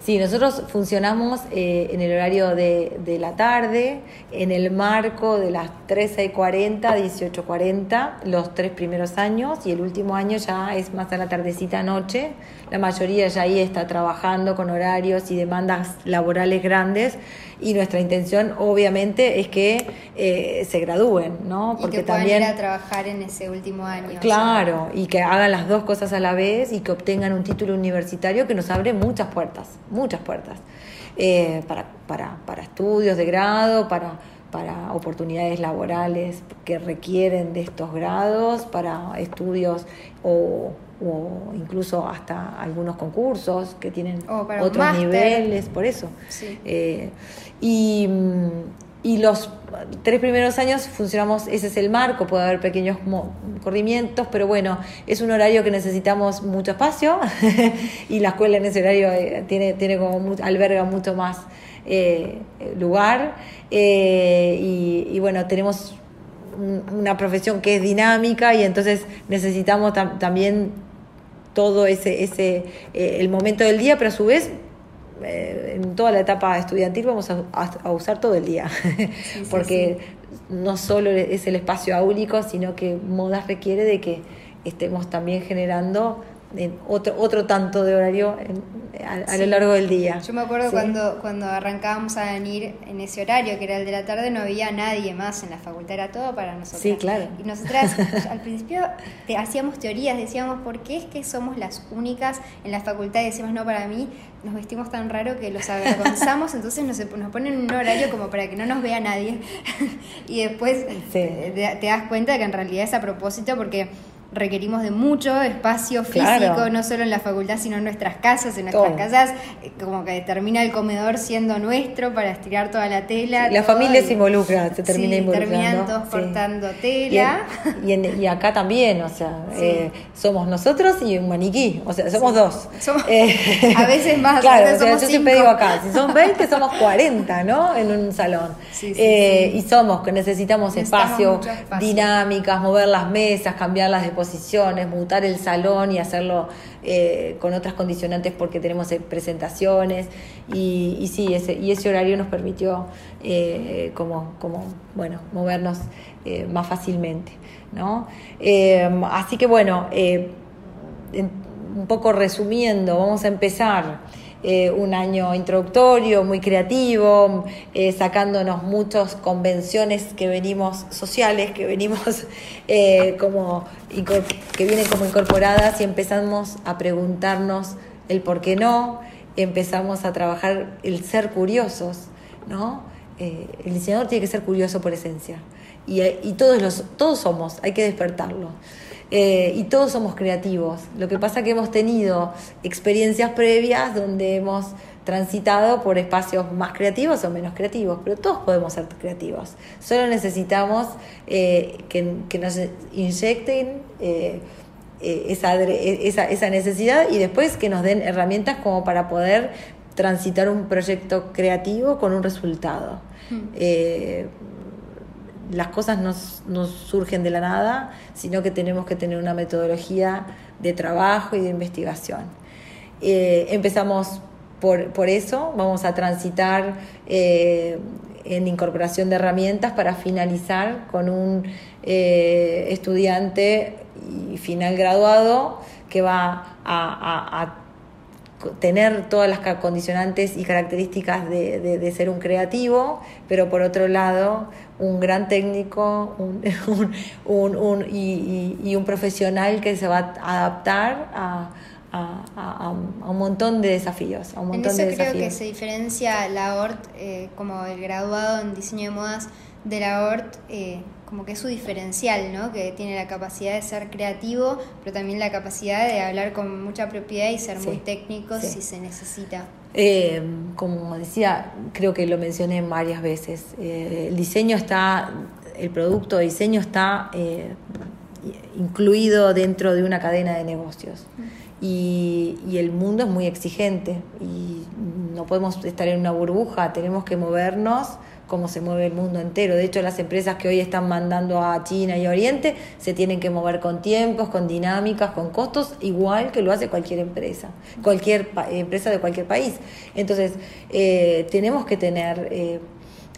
Sí, nosotros funcionamos eh, en el horario de, de, la tarde, en el marco de las 13.40, 18.40, los tres primeros años, y el último año ya es más a la tardecita noche. La mayoría ya ahí está trabajando con horarios y demandas laborales grandes, y nuestra intención obviamente es que eh, se gradúen, ¿no? Porque y que también ir a trabajar en ese último año. Claro, y que hagan las dos cosas a la vez y que obtengan un título universitario que nos abre muchas puertas muchas puertas, eh, para, para, para, estudios de grado, para, para oportunidades laborales que requieren de estos grados, para estudios o, incluso hasta algunos concursos que tienen otros niveles, por eso. Eh, y, y los tres primeros años funcionamos, ese es el marco, puede haber pequeños corrimientos, pero bueno, es un horario que necesitamos mucho espacio (laughs) y la escuela en ese horario eh, tiene, tiene como alberga mucho más eh, lugar eh, y, bueno, tenemos una profesión que es dinámica y entonces necesitamos también todo ese, ese el momento del día, pero a su vez eh, en toda la etapa estudiantil vamos a, usar todo el día, (laughs) porque no solo es el espacio áulico, sino que Modas requiere de que estemos también generando otro, otro tanto de horario a, lo largo del día. Yo me acuerdo cuando, cuando arrancábamos a venir en ese horario, que era el de la tarde, no había nadie más en la facultad, era todo para nosotros. Sí, claro. Y nosotras (laughs) al principio te, hacíamos teorías, decíamos, ¿por qué es que somos las únicas en la facultad? Y decíamos, no, para mí nos vestimos tan raro que los avergonzamos, entonces nos, nos ponen un horario como para que no nos vea nadie. (laughs) y después te, te das cuenta de que en realidad es a propósito porque requerimos de mucho espacio físico, no solo en la facultad, sino en nuestras casas. En nuestras casas, eh, como que termina el comedor siendo nuestro para estirar toda la tela. La familia se involucra, se termina sí, involucrando. Terminan todos cortando tela. Y, y, acá también, o sea, eh, somos nosotros y un maniquí, o sea, somos dos. (laughs) Eh, a veces más, (laughs) claro, a veces yo siempre digo acá, si son 20, somos 40, ¿no? En un salón. y somos, que necesitamos, espacio, dinámicas, mover las mesas, cambiarlas de posiciones, mutar el salón y hacerlo eh, con otras condicionantes porque tenemos eh, presentaciones y, sí, ese, y ese horario nos permitió eh, como, como, bueno, movernos más fácilmente. ¿no? así que bueno, un poco resumiendo, vamos a empezar eh, un año introductorio muy creativo, eh, sacándonos muchas convenciones que venimos sociales, que venimos (laughs) eh, como que vienen como incorporadas y empezamos a preguntarnos el por qué no, empezamos a trabajar el ser curiosos, ¿no? el diseñador tiene que ser curioso por esencia y, y todos los todos somos, hay que despertarlo. Eh, y todos somos creativos. Lo que pasa es que hemos tenido experiencias previas donde hemos transitado por espacios más creativos o menos creativos, pero todos podemos ser creativos. Solo necesitamos eh, que, que, nos inyecten eh, esa, esa, esa, necesidad y después que nos den herramientas como para poder transitar un proyecto creativo con un resultado. Hmm las cosas no, surgen de la nada, sino que tenemos que tener una metodología de trabajo y de investigación. Eh, empezamos por, eso, vamos a transitar eh, en incorporación de herramientas para finalizar con un eh, estudiante y final graduado que va a, tener todas las condicionantes y características de, de, ser un creativo, pero por otro lado un gran técnico un, (laughs) un, un, y, y, un profesional que se va a adaptar a, a, a, un montón de desafíos. A un montón en eso creo que se diferencia la ORT eh, como el graduado en diseño de modas de la ORT. Eh, como que es su diferencial, ¿no? Que tiene la capacidad de ser creativo, pero también la capacidad de hablar con mucha propiedad y ser muy técnico si se necesita. Eh, como decía, creo que lo mencioné varias veces, eh, el diseño está, el producto de diseño está eh, incluido dentro de una cadena de negocios. Y, y, el mundo es muy exigente y no podemos estar en una burbuja, tenemos que movernos como se mueve el mundo entero. De hecho, las empresas que hoy están mandando a China y a Oriente se tienen que mover con tiempos, con dinámicas, con costos, igual que lo hace cualquier empresa, cualquier empresa de cualquier país. Entonces, eh, tenemos que tener eh,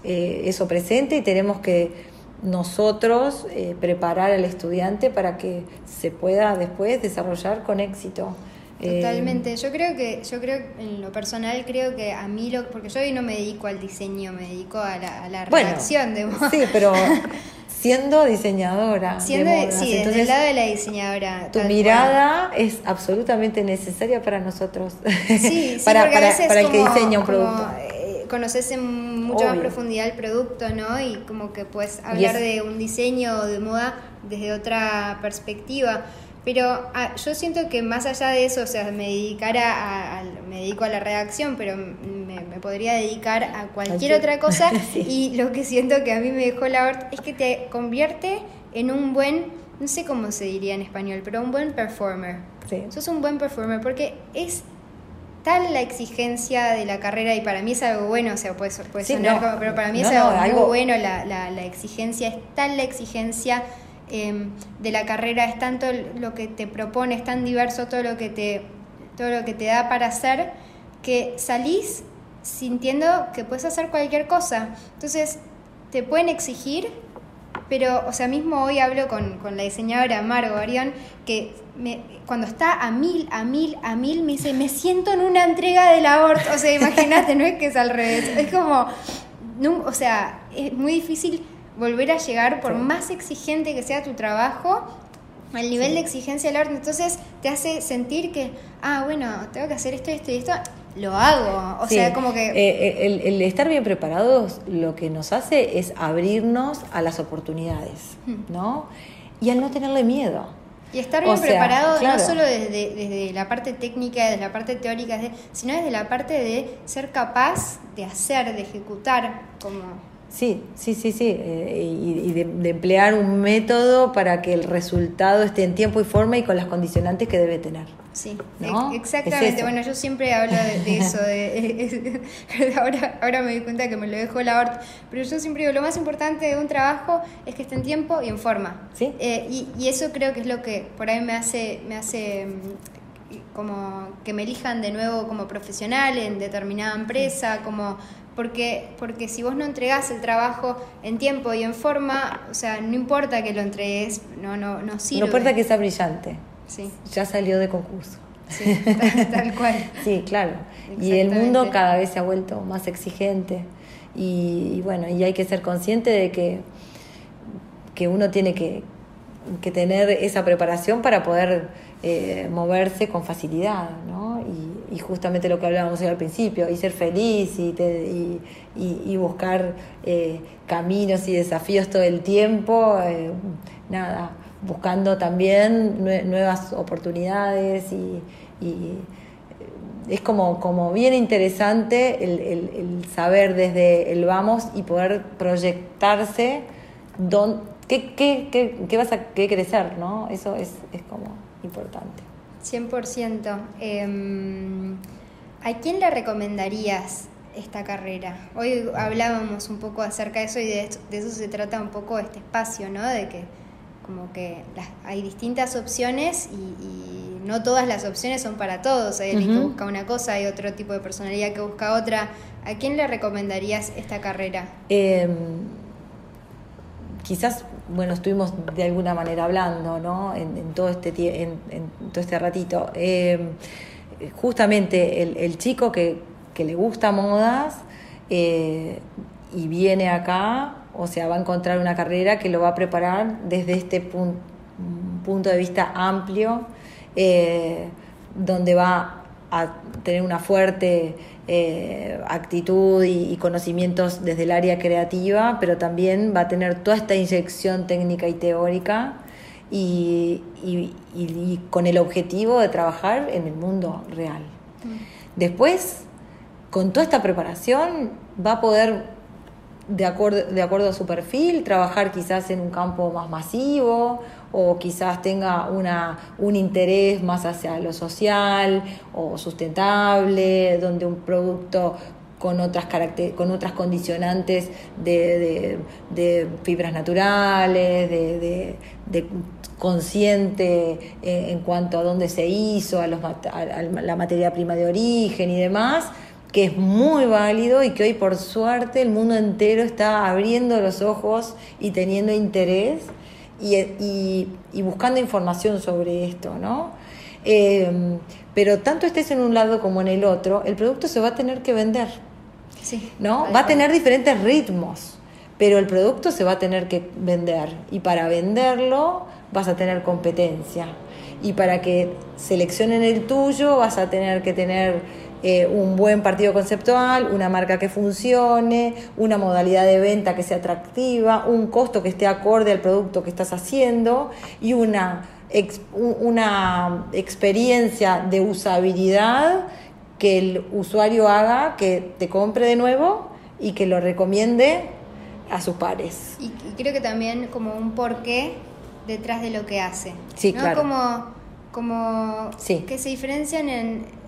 eh, eso presente y tenemos que nosotros preparar al estudiante para que se pueda después desarrollar con éxito. Totalmente. Yo creo que, yo creo, en lo personal, creo que a mí, lo, porque yo hoy no me dedico al diseño, me dedico a la, a la redacción de moda. Sí, pero (laughs) siendo diseñadora. Siendo, sí, desde el lado de la diseñadora. Tu mirada es absolutamente necesaria para nosotros. Sí, (laughs) para, para, para el que diseña un producto. Eh, conoces en mucho más profundidad el producto, ¿no? Y como que puedes hablar es- de un diseño o de moda desde otra perspectiva. Pero ah, yo siento que más allá de eso, o sea, me dedicara a, al- me dedico a la redacción, pero me, me podría dedicar a cualquier Cualquier- otra cosa. (laughs) Sí. Y lo que siento que a mí me dejó la Hort es que te convierte en un buen, no sé cómo se diría en español, pero un buen performer. Sí. Sos un buen performer porque es tal la exigencia de la carrera y para mí es algo bueno, o sea, puede, puede Sí, sonar no. como- pero para mí No, es no, algo, muy algo- bueno la, la, la exigencia, es tal la exigencia em, de la carrera, es tanto lo que te propone, es tan diverso todo lo que te, todo lo que te da para hacer, que salís sintiendo que puedes hacer cualquier cosa. Entonces, te pueden exigir, pero, o sea, mismo hoy hablo con, con la diseñadora Margo Arión, que cuando está a mil, a mil, a mil, me dice, me siento en una entrega de la Hort. O sea, imagínate, no es que es al revés. Es como, no- o sea, es muy difícil volver a llegar, por Sí. más exigente que sea tu trabajo, al nivel de exigencia del arte. Entonces, te hace sentir que, ah, bueno, tengo que hacer esto, esto y esto, lo hago. O Sí. sea, como que... Eh, eh, el, el estar bien preparados lo que nos hace es abrirnos a las oportunidades, Hmm. ¿no? Y al no tenerle miedo. Y estar O bien sea, preparado claro. no solo desde, desde la parte técnica, desde la parte teórica, sino desde la parte de ser capaz de hacer, de ejecutar, como... Sí, sí, sí, sí. eh, y y de, de emplear un método para que el resultado esté en tiempo y forma y con las condicionantes que debe tener. Sí, exactamente. Es bueno, yo siempre hablo de, de eso. De, (laughs) ahora, ahora me di cuenta que me lo dejó la Hort. Pero yo siempre digo, lo más importante de un trabajo es que esté en tiempo y en forma. Sí. Eh, y, y eso creo que es lo que por ahí me hace, me hace mm, como que me elijan de nuevo como profesional en determinada empresa, como porque, porque si vos no entregás el trabajo en tiempo y en forma, o sea, no importa que lo entregues, no, no, no sirve. No importa que sea brillante, Sí, ya salió de concurso. sí, tal, (laughs) tal cual. Sí, claro. Y el mundo cada vez se ha vuelto más exigente. Y, y bueno, y hay que ser consciente de que, que uno tiene que, que tener esa preparación para poder eh, moverse con facilidad, ¿no? Y, justamente lo que hablábamos hoy al principio, y ser feliz y, te- y, y- buscar eh, caminos y desafíos todo el tiempo, eh, nada, buscando también nue- nuevas oportunidades y, y, es como, como bien interesante el, el- el saber desde el vamos y poder proyectarse don, qué, qué, qué, qué vas a qué ser, ¿no? Eso es, es como importante. 100%. Em, ¿A quién le recomendarías esta carrera? Hoy hablábamos un poco acerca de eso y de, esto- de eso se trata un poco este espacio, ¿no? De que como que las- hay distintas opciones y, y no todas las opciones son para todos. Hay alguien que busca una cosa, hay otro tipo de personalidad que busca otra. ¿A quién le recomendarías esta carrera? Eh, quizás, bueno, estuvimos de alguna manera hablando, ¿no? En, todo este todo este ratito. Eh, justamente el, chico que, le gusta modas eh, y viene acá, o sea, va a encontrar una carrera que lo va a preparar desde este pun- punto de vista amplio, eh, donde va a tener una fuerte eh, actitud y, y conocimientos desde el área creativa, pero también va a tener toda esta inyección técnica y teórica y, y- con el objetivo de trabajar en el mundo real. Después, con toda esta preparación, va a poder, de acuerdo, de acuerdo a su perfil, trabajar quizás en un campo más masivo o quizás tenga una, un interés más hacia lo social o sustentable, donde un producto con otras, caracter- con otras condicionantes de, de- de fibras naturales, de, de- consciente eh, en cuanto a dónde se hizo, a, los, a la materia prima de origen y demás, que es muy válido y que hoy por suerte el mundo entero está abriendo los ojos y teniendo interés y, y- y buscando información sobre esto, ¿no? Eh, pero tanto estés en un lado como en el otro, el producto se va a tener que vender. Sí. ¿no? Va a tener diferentes ritmos, pero el producto se va a tener que vender y para venderlo vas a tener competencia y para que seleccionen el tuyo vas a tener que tener eh, un buen partido conceptual, una marca que funcione, una modalidad de venta que sea atractiva, un costo que esté acorde al producto que estás haciendo y una, una experiencia de usabilidad que el usuario haga que te compre de nuevo y que lo recomiende a sus pares. Y, creo que también como un porqué detrás de lo que hace. Sí, claro. Como, como que se diferencian en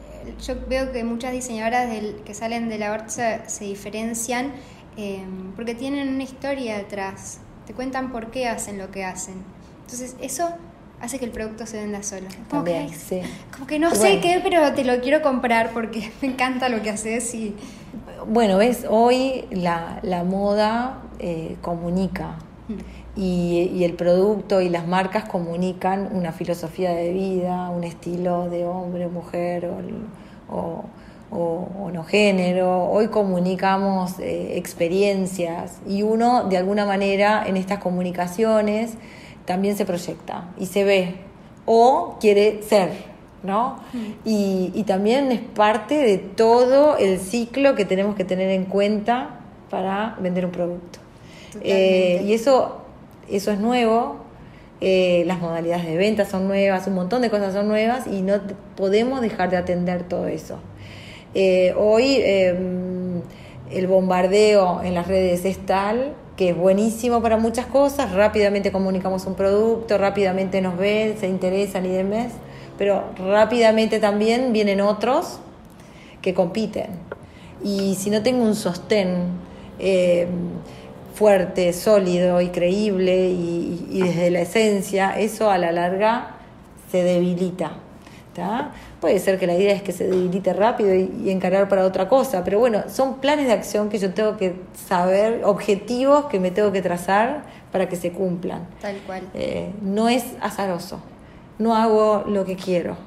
yo veo que muchas diseñadoras que salen de la ORT se, diferencian em, porque tienen una historia detrás, te cuentan por qué hacen lo que hacen. Entonces eso hace que el producto se venda solo. Como, que, sí. como que no sé qué, pero te lo quiero comprar porque (laughs) me encanta lo que haces y... Bueno, ves, hoy la, la moda eh, comunica. Mm y, el producto y las marcas comunican una filosofía de vida, un estilo de hombre, mujer o, no género. Hoy comunicamos eh, experiencias y uno de alguna manera en estas comunicaciones también se proyecta y se ve o quiere ser. ¿no? Mm. Y, también es parte de todo el ciclo que tenemos que tener en cuenta para vender un producto. Eh, y eso eso es nuevo, eh, las modalidades de venta son nuevas, un montón de cosas son nuevas y no podemos dejar de atender todo eso. Eh, hoy em, el bombardeo en las redes es tal que es buenísimo para muchas cosas, rápidamente comunicamos un producto, rápidamente nos ven, se interesan y demás, pero rápidamente también vienen otros que compiten. Y si no tengo un sostén, em, fuerte, sólido y creíble y, desde la esencia, eso a la larga se debilita. Puede ser que la idea es que se debilite rápido y, encarar para otra cosa, pero bueno, son planes de acción que yo tengo que saber, objetivos que me tengo que trazar para que se cumplan. Tal cual. Eh, no es azaroso, no hago lo que quiero. (laughs)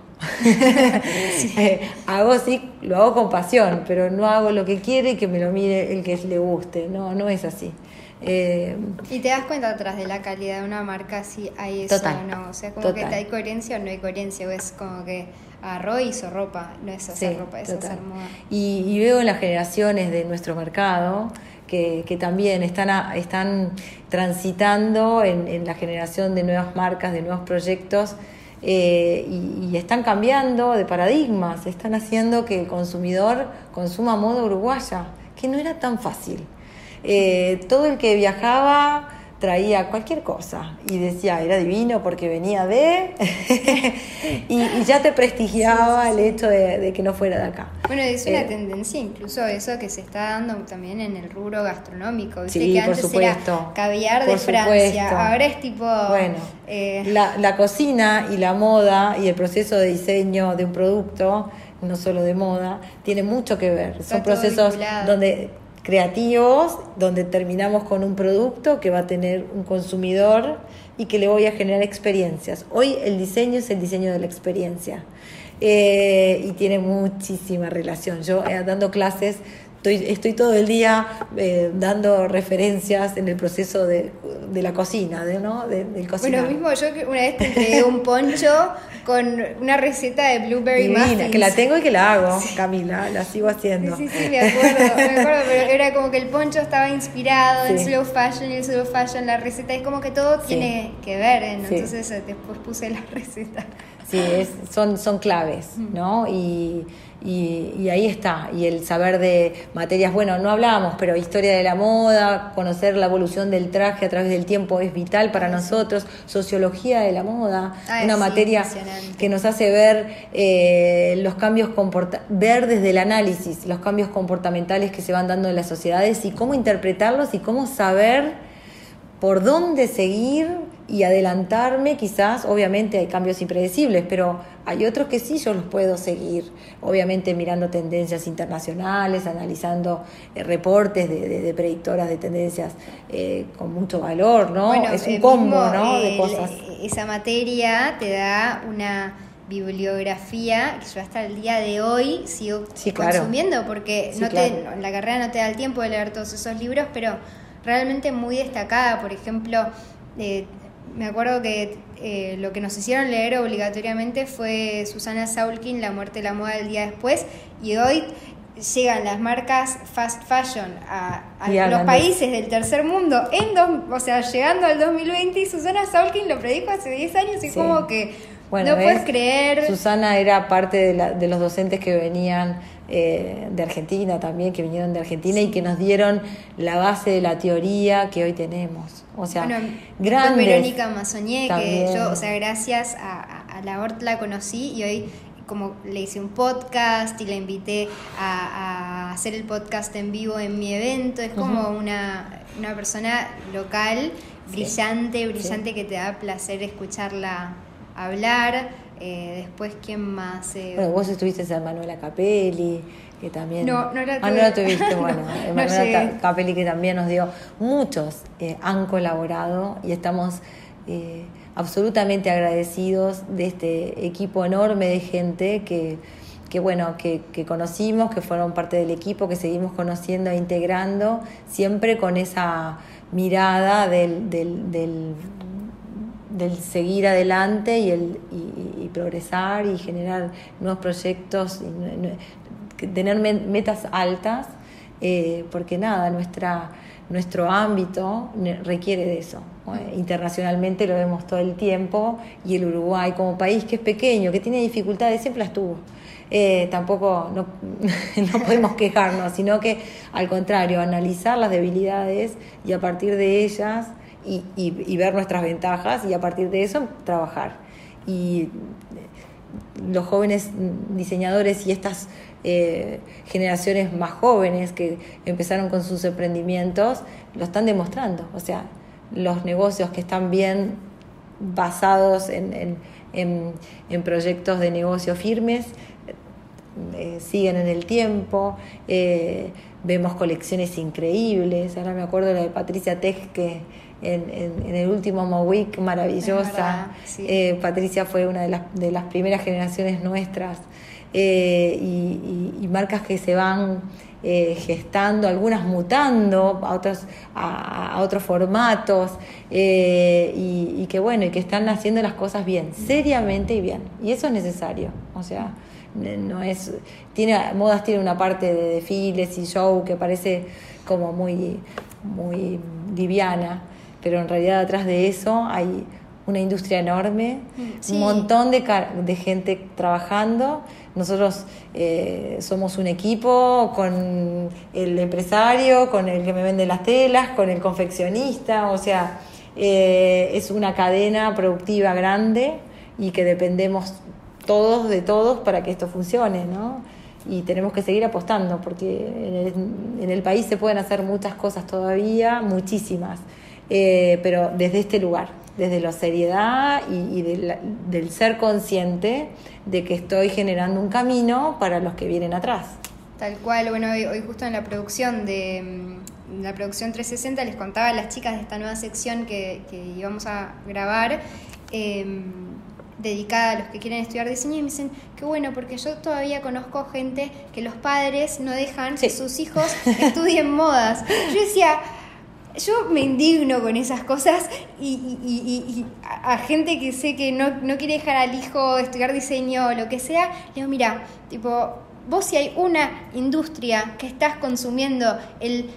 Eh, hago sí, lo hago con pasión, pero no hago lo que quiere y que me lo mire el que le guste. No, no es así. Eh, y te das cuenta atrás de la calidad de una marca si hay eso o no. O sea, como que hay coherencia o no hay coherencia. O es como que agarró y hizo ropa. No es hacer ropa, es hacer moda. Y, veo en las generaciones de nuestro mercado que, que también están, están transitando en, la generación de nuevas marcas, de nuevos proyectos. Eh, y, y, están cambiando de paradigmas, están haciendo que el consumidor consuma moda uruguaya, que no era tan fácil. Eh, todo el que viajaba traía cualquier cosa y decía, era divino porque venía de... (laughs) y, ya te prestigiaba el hecho de, que no fuera de acá. Bueno, es una eh, tendencia incluso eso que se está dando también en el rubro gastronómico. Sí, que antes por supuesto. Era caviar de Francia, ahora es tipo... Bueno, eh, la, la cocina y la moda y el proceso de diseño de un producto no solo de moda, tiene mucho que ver. Son procesos donde creativos donde terminamos con un producto que va a tener un consumidor y que le voy a generar experiencias. Hoy el diseño es el diseño de la experiencia eh, y tiene muchísima relación. Yo eh, dando clases Estoy, todo el día eh, dando referencias en el proceso de, la cocina, de, ¿no? del cocinar. Bueno, mismo yo una vez te entregué un poncho con una receta de blueberry Divina, que la tengo y que la hago, Camila, la sigo haciendo. Sí, sí, me acuerdo, me (laughs) acuerdo, pero era como que el poncho estaba inspirado en slow fashion y el slow fashion, la receta, es como que todo tiene que ver, entonces eh, después puse la (laughs) receta. Sí, es, son, son claves, ¿no? Y y, ahí está, y el saber de materias, bueno, no hablábamos, pero historia de la moda, conocer la evolución del traje a través del tiempo es vital para nosotros, sociología de la moda, ah, una materia que nos hace ver eh, los cambios ver desde el análisis los cambios comportamentales que se van dando en las sociedades y cómo interpretarlos y cómo saber por dónde seguir y adelantarme, quizás, obviamente hay cambios impredecibles, pero hay otros que sí yo los puedo seguir, obviamente mirando tendencias internacionales, analizando eh, reportes de, predictoras de tendencias eh, con mucho valor, ¿no? es un eh, combo, ¿no? de cosas. Esa materia te da una bibliografía que yo hasta el día de hoy sigo consumiendo porque no te, la carrera no te da el tiempo de leer todos esos libros, pero realmente muy destacada, por ejemplo, me acuerdo que eh, lo que nos hicieron leer obligatoriamente fue Susana Saulkin, La muerte de la moda del día después, y hoy llegan las marcas fast fashion a, los países del tercer mundo, en o sea, llegando al 2020, y Susana Saulkin lo predijo hace 10 años y como que no puedes creer. Susana era parte de, de los docentes que venían eh, de Argentina también, que vinieron de Argentina y que nos dieron la base de la teoría que hoy tenemos. O sea, bueno, Verónica Mazoñé, que yo, o sea, gracias a, a, la ORT la conocí y hoy como le hice un podcast y la invité a, hacer el podcast en vivo en mi evento. Es como una, una persona local, brillante, brillante, que te da placer escucharla hablar. Eh, después, ¿quién más? Eh, bueno, vos estuviste en Manuela Capelli, que también... No, no la tuve. Ah, no la tuviste, (laughs) bueno. Manuela Capelli que también nos dio... Muchos eh, han colaborado y estamos absolutamente agradecidos de este equipo enorme de gente que, que bueno, que, que, conocimos, que fueron parte del equipo, que seguimos conociendo e integrando, siempre con esa mirada del, del, del del seguir adelante y, el, y, progresar y generar nuevos proyectos, y, tener metas altas, eh, porque nada, nuestra, nuestro ámbito requiere de eso. Internacionalmente lo vemos todo el tiempo y el Uruguay como país que es pequeño, que tiene dificultades, siempre las tuvo. Eh, tampoco no, (laughs) no, podemos quejarnos, sino que al contrario, analizar las debilidades y a partir de ellas y, ver nuestras ventajas y a partir de eso trabajar. Y los jóvenes diseñadores y estas eh, generaciones más jóvenes que empezaron con sus emprendimientos lo están demostrando. O sea, los negocios que están bien basados en, proyectos de negocio firmes eh, siguen en el tiempo. Eh, vemos colecciones increíbles. Ahora me acuerdo la de Patricia Tej que en, el último Mowick, maravillosa. Eh, Patricia fue una de las, de las primeras generaciones nuestras eh, y, marcas que se van eh, gestando, algunas mutando a otros, a, otros formatos y, y, que bueno, y que están haciendo las cosas bien, seriamente y bien. Y eso es necesario. O sea, no es tiene modas tiene una parte de desfiles y show que parece como muy muy liviana pero en realidad atrás de eso hay una industria enorme, un montón de, de, gente trabajando. Nosotros eh, somos un equipo con el empresario, con el que me vende las telas, con el confeccionista, o sea, eh, es una cadena productiva grande y que dependemos todos de todos para que esto funcione, ¿no? Y tenemos que seguir apostando porque en el, en el país se pueden hacer muchas cosas todavía, muchísimas. Eh, pero desde este lugar, desde la seriedad y, del ser consciente de que estoy generando un camino para los que vienen atrás. Tal cual, bueno, hoy, justo en la producción de mm, la producción 360 les contaba a las chicas de esta nueva sección que, íbamos a grabar. Em, dedicada a los que quieren estudiar diseño y me dicen, qué bueno, porque yo todavía conozco gente que los padres no dejan que sus hijos (laughs) estudien modas. Yo decía, yo me indigno con esas cosas y, a gente que sé que no, quiere dejar al hijo estudiar diseño o lo que sea, le digo, mira, tipo, vos si hay una industria que estás consumiendo el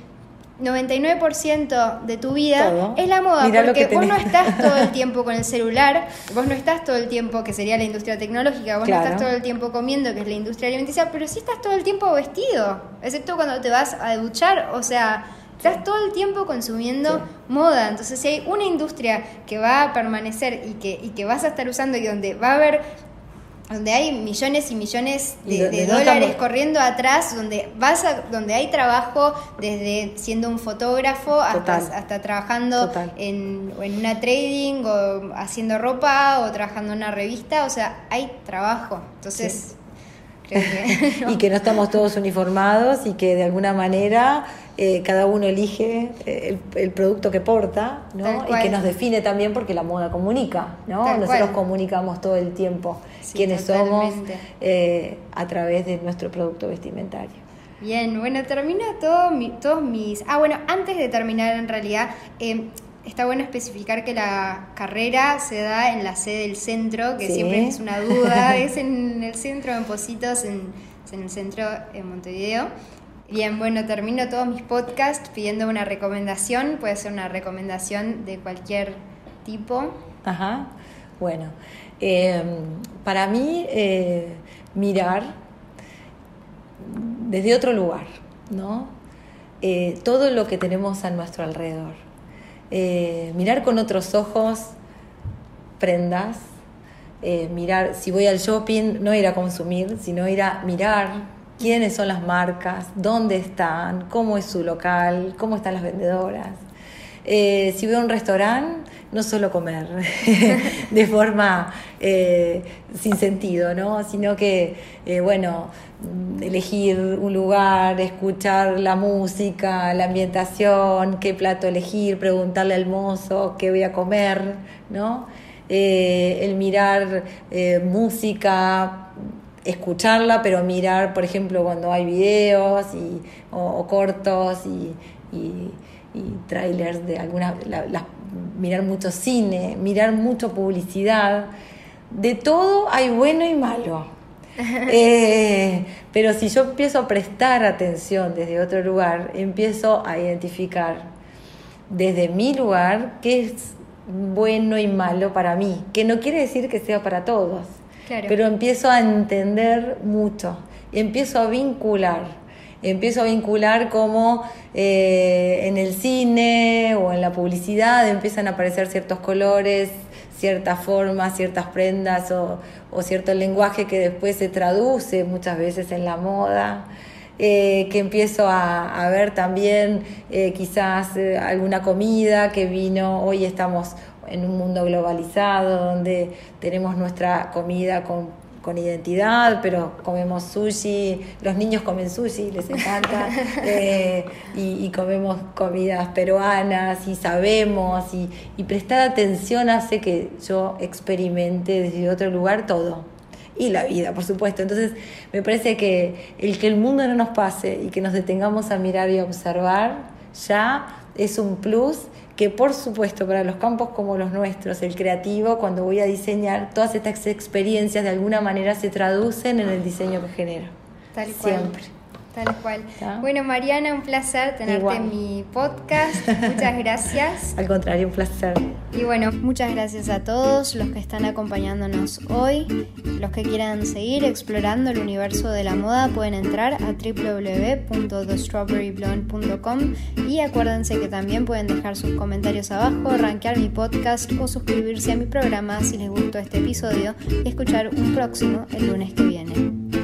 99% de tu vida es la moda, porque vos no estás todo el (laughs) tiempo con el celular, vos no estás todo el tiempo, que sería la industria tecnológica, vos no estás todo el tiempo comiendo, que es la industria alimenticia, pero sí estás todo el tiempo vestido, excepto cuando te vas a duchar, o sea, Estás todo el tiempo consumiendo moda. Entonces, si hay una industria que va a permanecer y que, y que vas a estar usando y donde va a haber donde hay millones y millones de, dólares corriendo atrás, donde vas a, donde hay trabajo desde siendo un fotógrafo hasta, hasta trabajando en, en, una trading o haciendo ropa o trabajando en una revista, o sea, hay trabajo. Entonces, (laughs) y que no estamos todos uniformados y que de alguna manera eh, cada uno elige eh, el, producto que porta, ¿no? Y que nos define también porque la moda comunica, ¿no? Nosotros comunicamos todo el tiempo quiénes somos eh, a través de nuestro producto vestimentario. Bien, bueno, termina todo todos mis... Ah, bueno, antes de terminar en realidad, está bueno especificar que la carrera se da en la sede del centro, que siempre es una duda, (laughs) es en el centro en Positos, en, en el centro en Montevideo. Bien, bueno, termino todos mis podcasts pidiendo una recomendación, puede ser una recomendación de cualquier tipo. Ajá, bueno, em, para mí eh, mirar desde otro lugar, ¿no? Eh, todo lo que tenemos a nuestro alrededor eh, mirar con otros ojos prendas, eh, mirar, si voy al shopping, no ir a consumir, sino ir a mirar quiénes son las marcas, dónde están, cómo es su local, cómo están las vendedoras. Eh, si voy a un restaurante, no solo comer (laughs) de forma sin sentido, ¿no? sino que, bueno, Mm, elegir un lugar, escuchar la música, la ambientación, qué plato elegir, preguntarle al mozo qué voy a comer, ¿no? Eh, el mirar eh, música, escucharla, pero mirar, por ejemplo, cuando hay videos y, o, cortos y, trailers de alguna, mirar mucho cine, mirar mucho publicidad. De todo hay bueno y malo. (laughs) Eh, pero si yo empiezo a prestar atención desde otro lugar, empiezo a identificar desde mi lugar qué es bueno y malo para mí, que no quiere decir que sea para todos, pero empiezo a entender mucho, empiezo a vincular, empiezo a vincular como eh, en el cine o en la publicidad empiezan a aparecer ciertos colores, ciertas formas, ciertas prendas o, cierto lenguaje que después se traduce muchas veces en la moda. Eh, que empiezo a, ver también eh, quizás eh, alguna comida que vino, hoy estamos en un mundo globalizado donde tenemos nuestra comida con con identidad, pero comemos sushi, los niños comen sushi, les encanta, (laughs) eh, y, comemos comidas peruanas y sabemos, y, y prestar atención hace que yo experimente desde otro lugar todo. Y la vida, por supuesto. Entonces, me parece que el que el mundo no nos pase y que nos detengamos a mirar y a observar ya es un plus que por supuesto para los campos como los nuestros, el creativo, cuando voy a diseñar, todas estas experiencias de alguna manera se traducen en el diseño que genero. Tal cual. Siempre. Tal cual. Bueno, Mariana, un placer tenerte en mi podcast. Muchas gracias. (laughs) Al contrario, un placer. Y bueno, muchas gracias a todos los que están acompañándonos hoy. Los que quieran seguir explorando el universo de la moda pueden entrar a www.thestrawberryblonde.com y acuérdense que también pueden dejar sus comentarios abajo, rankear mi podcast o suscribirse a mi programa si les gustó este episodio y escuchar un próximo el lunes que viene.